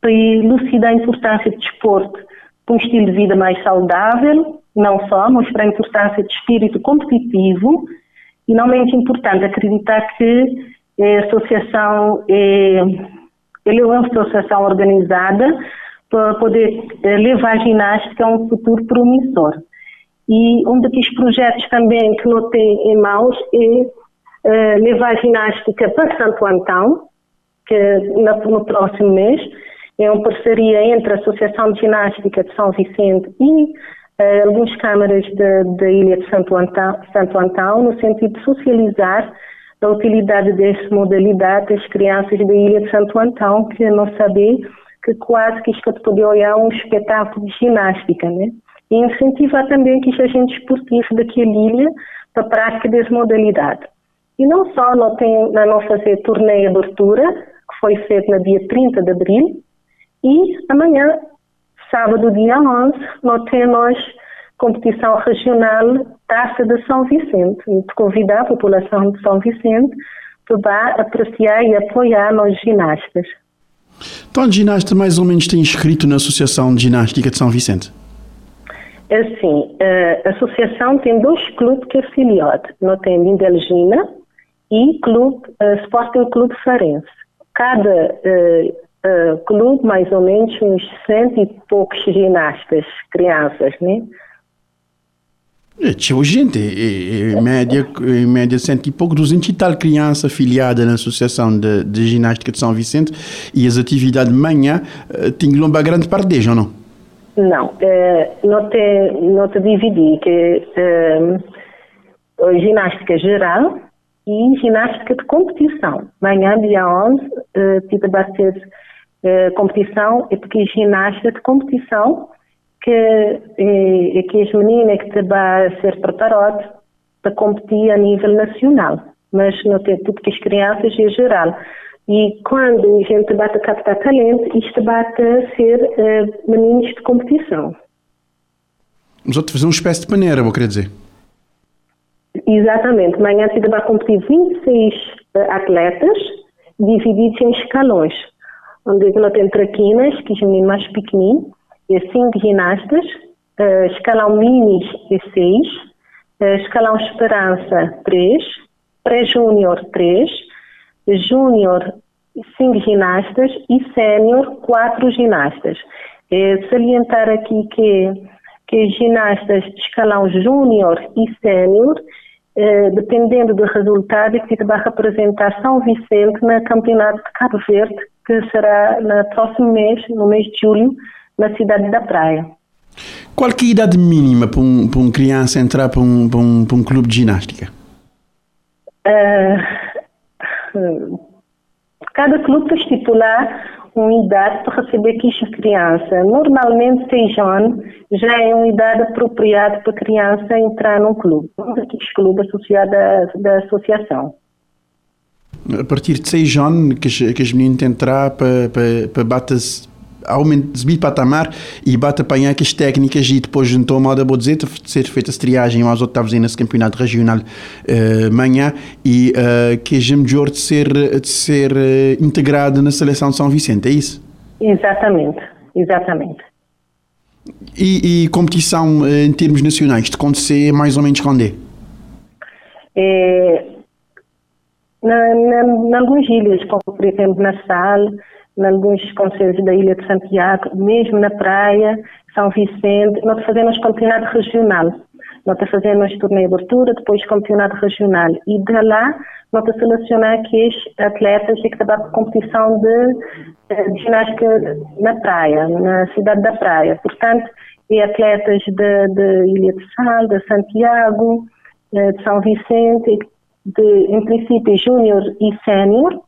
K: para elucidar a importância do desporto para um estilo de vida mais saudável, não só mostrar a importância do espírito competitivo e não menos importante acreditar que é, associação, é, ele é uma associação organizada para poder é, levar a ginástica a um futuro promissor. E um dos projetos também que não tem em mãos é, é levar a ginástica para Santo Antão, que no próximo mês é uma parceria entre a Associação de Ginástica de São Vicente e é, algumas câmaras da ilha de Santo Antão, Santo Antão, no sentido de socializar a utilidade dessa modalidade das crianças da Ilha de Santo Antão, que não sabem que quase que isto pode olhar um espetáculo de ginástica, né? E incentivar também que os agentes esportivos daquela ilha para a prática dessa modalidade. E não só nós temos na nossa torneio abertura, que foi feito no dia 30 de abril, e amanhã, sábado, dia 11, nós temos competição regional Taça de São Vicente. E te convidar a população de São Vicente para apreciar e apoiar os ginastas.
A: Então, ginasta mais ou menos tem inscrito na Associação de Ginástica de São Vicente?
K: Assim, a associação tem dois clubes que é afiliado. Não tem Lindelgina e clube, uh, Sporting Clube Farense. Cada uh, uh, clube, mais ou menos, uns cento e poucos ginastas, crianças, né?
A: Tinha gente, em média, em média cento e pouco, 200 e tal crianças afiliadas na Associação de, de, Ginástica de São Vicente e as atividades de manhã tinham uma grande parte deles, ou não?
K: Não, eh, não, te, não te dividi, que eh, ginástica geral e ginástica de competição. Manhã, dia 11, eh, tipo, vai ser eh, competição, é porque ginástica de competição que, e, e que as meninas é que estavam a ser preparado para competir a nível nacional, mas não tem tudo que as crianças em geral. E quando a gente bate a captar talento, isto bate a ser uh, meninos de competição.
A: Mas outros fazer uma espécie de paneira, vou querer dizer.
K: Exatamente. Amanhã se vai competir 26 uh, atletas divididos em escalões. Onde é não temos traquinas, que é o menino mais pequenino, é 5 ginastas, eh, escalão mini é 6, eh, escalão esperança 3, pré-júnior 3, júnior 5 ginastas e sênior 4 ginastas. É salientar aqui que, que ginastas de escalão júnior e sênior, eh, dependendo do resultado, que vai representar São Vicente no Campeonato de Cabo Verde, que será no próximo mês, no mês de julho, na cidade da Praia.
A: Qual é a idade mínima para um, para um criança entrar para um, para, um, para um clube de ginástica?
K: Uh, cada clube estipular uma idade para receber quicha criança. Normalmente, seis anos já é uma idade apropriada para a criança entrar num clube, um daqueles clubes associados da, associação.
A: A partir de seis anos que, que os meninos entrar para, para, para bater aumenta, subir patamar e bate apanhar que as técnicas e depois juntou moda vou dizer ser feita a triagem aos oitavos nesse campeonato regional uh, manhã e uh, que é melhor de ser, de ser uh, integrado na seleção de São Vicente, é isso?
K: Exatamente, exatamente.
A: E, e competição eh, em termos nacionais, de acontecer mais ou menos quando é?
K: é na, na, na algumas ilhas, como por exemplo na Sal, em alguns conselhos da Ilha de Santiago, mesmo na praia, São Vicente, nós fazemos campeonato regional. Nós fazemos torneio de abertura, depois campeonato regional. E de lá, nós selecionar aqueles atletas que trabalham com competição de, de ginástica na praia, na cidade da praia. Portanto, é atletas de Ilha de Sal, de Santiago, eh, de São Vicente, de, em princípio, júnior e sénior,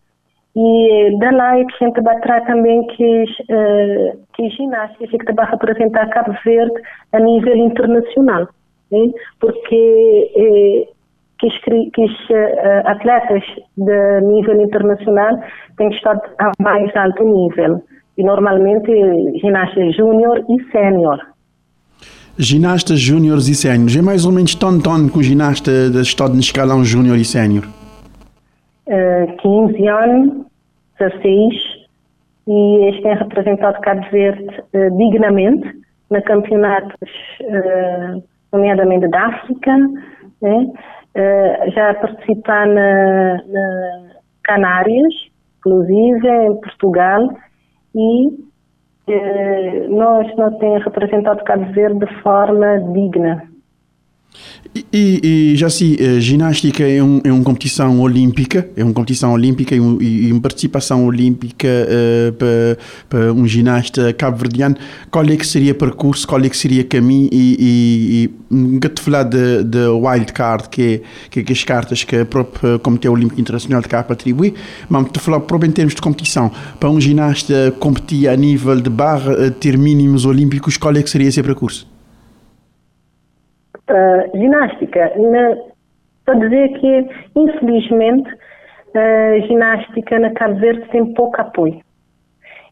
K: e da lá é que vai tratar também que, uh, que ginástica que vai representar Cabo Verde a nível internacional. Né? Porque eh, que, que uh, atletas de nível internacional têm estado a mais alto nível. E normalmente ginasta júnior e sénior.
A: Ginastas júniores e séniores. É mais ou menos tão tão com ginasta de estado no escalão júnior e sénior?
K: Uh, 15 anos, 16, e este tem representado Cabo Verde uh, dignamente na campeonatos, uh, nomeadamente da África, né? já participar na, na Canárias, inclusive em Portugal, e eh, nós não temos representado Cabo Verde de forma digna.
A: E, e, já se uh, ginástica é, um, é uma competição olímpica, é uma competição olímpica e, um, e uma participação olímpica uh, para, para um ginasta cabo-verdiano. Qual é que seria percurso, qual é que seria caminho e, e, nunca te falar de, de wild card, que é, que é as cartas que o próprio Comitê Olímpico Internacional de Cabo atribui, mas te falar próprio em termos de competição, para um ginasta competir a nível de barra, eh, ter mínimos olímpicos, qual é que seria esse percurso?
K: Uh, ginástica. para dizer que, infelizmente, a ginástica na Cabo Verde tem pouco apoio.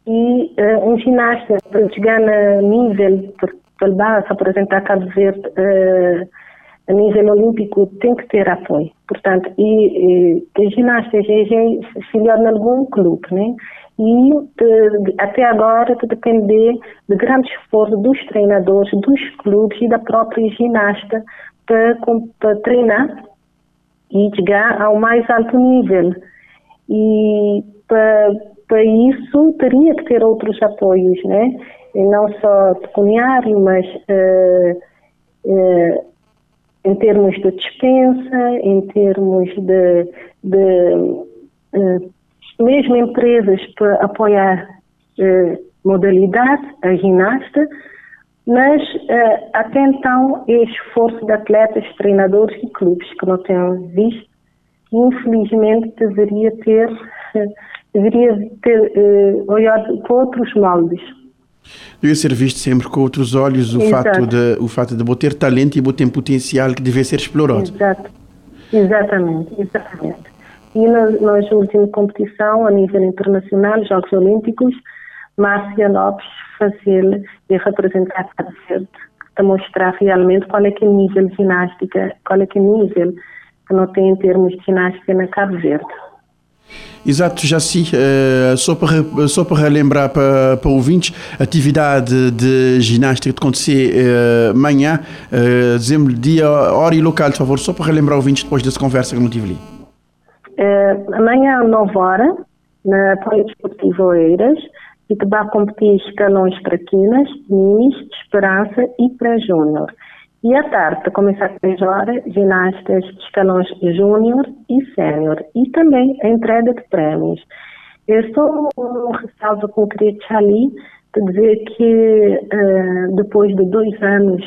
K: E uh, um ginasta, para chegar no nível, para se apresentar a Cabo Verde uh, a nível olímpico, tem que ter apoio. Portanto, e, e ginasta já é filiado em algum clube, né? E de, até agora de depender de grande esforço dos treinadores, dos clubes e da própria ginasta para, para treinar e chegar ao mais alto nível. E para, para isso teria que ter outros apoios, né? E não só pecuniário, mas uh, uh, em termos de dispensa, em termos de, de uh, mesmo empresas para apoiar eh, modalidade, a ginasta, mas eh, até então é esforço de atletas, treinadores e clubes que não tenham visto infelizmente deveria ter, eh, deveria ter eh, olhado com outros moldes.
A: Devia ser visto sempre com outros olhos o fato de o fato de ter talento e ter potencial que deve ser explorado.
K: Exato. Exatamente, exatamente. E na, nas últimas competição, a nível internacional, Jogos Olímpicos, Márcia Lopes fazer e representar Cabo Verde, para mostrar realmente qual é que é o nível de ginástica, qual é que é o nível que não tem em termos de ginástica na Cabo Verde.
A: Exato, já. Uh, só, para, só para relembrar para, para ouvintes, atividade de ginástica de acontecer uh, amanhã, uh, dizemos dia, hora e local, por favor, só para relembrar ouvintes depois dessa conversa que não tive ali.
K: Uh, amanhã, às 9 horas, na Poliesportivo Oeiras, e que vai competir escalões para quinas, minis, esperança e pré-júnior. E à tarde, para começar às 3 horas, ginastas de escalões júnior e sénior. E também a entrega de prémios. Eu só um ressalvo que eu queria deixar ali, de dizer que uh, depois de dois anos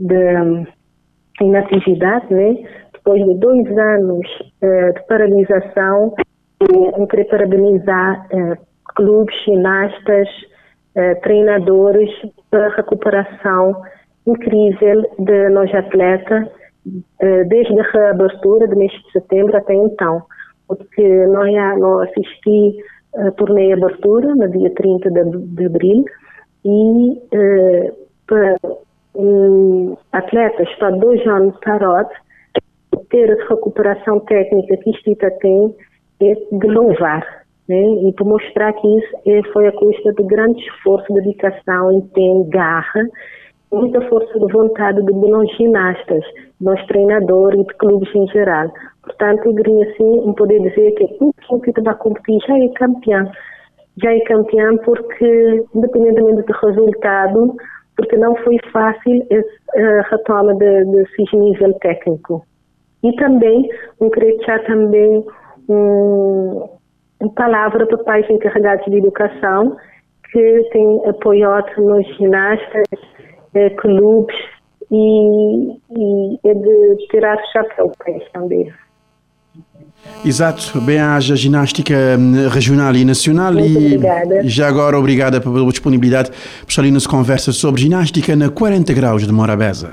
K: de inatividade, né, depois de dois anos uh, de paralisação, eu queria parabenizar uh, clubes, ginastas, uh, treinadores pela recuperação incrível de nós atletas, desde a reabertura do mês de setembro até então. Porque nós, nós assisti a torneio abertura no dia 30 de, de abril e para um, atletas está dois anos parado ter a recuperação técnica que isto tem é de louvar. né? e para mostrar que isso é, foi a custa de grande esforço, dedicação, empenho, garra, muita força de vontade de nós ginastas, nós treinadores e de clubes em geral. Portanto, eu queria assim poder dizer que o que vai competir já é campeão. Já é campeão porque, independentemente do resultado, porque não foi fácil a retoma de, de nível técnico. E também, um deixar também um, uma palavra para pais encarregados de educação que têm apoiado nos ginastas, eh, clubes e, e é de tirar o chapéu para eles também.
A: Exato, bem-aja ginástica hum, regional e nacional
K: Muito
A: e
K: obrigada.
A: já agora obrigada pela disponibilidade por estar ali nas conversas sobre ginástica na 40 graus de Morabeza.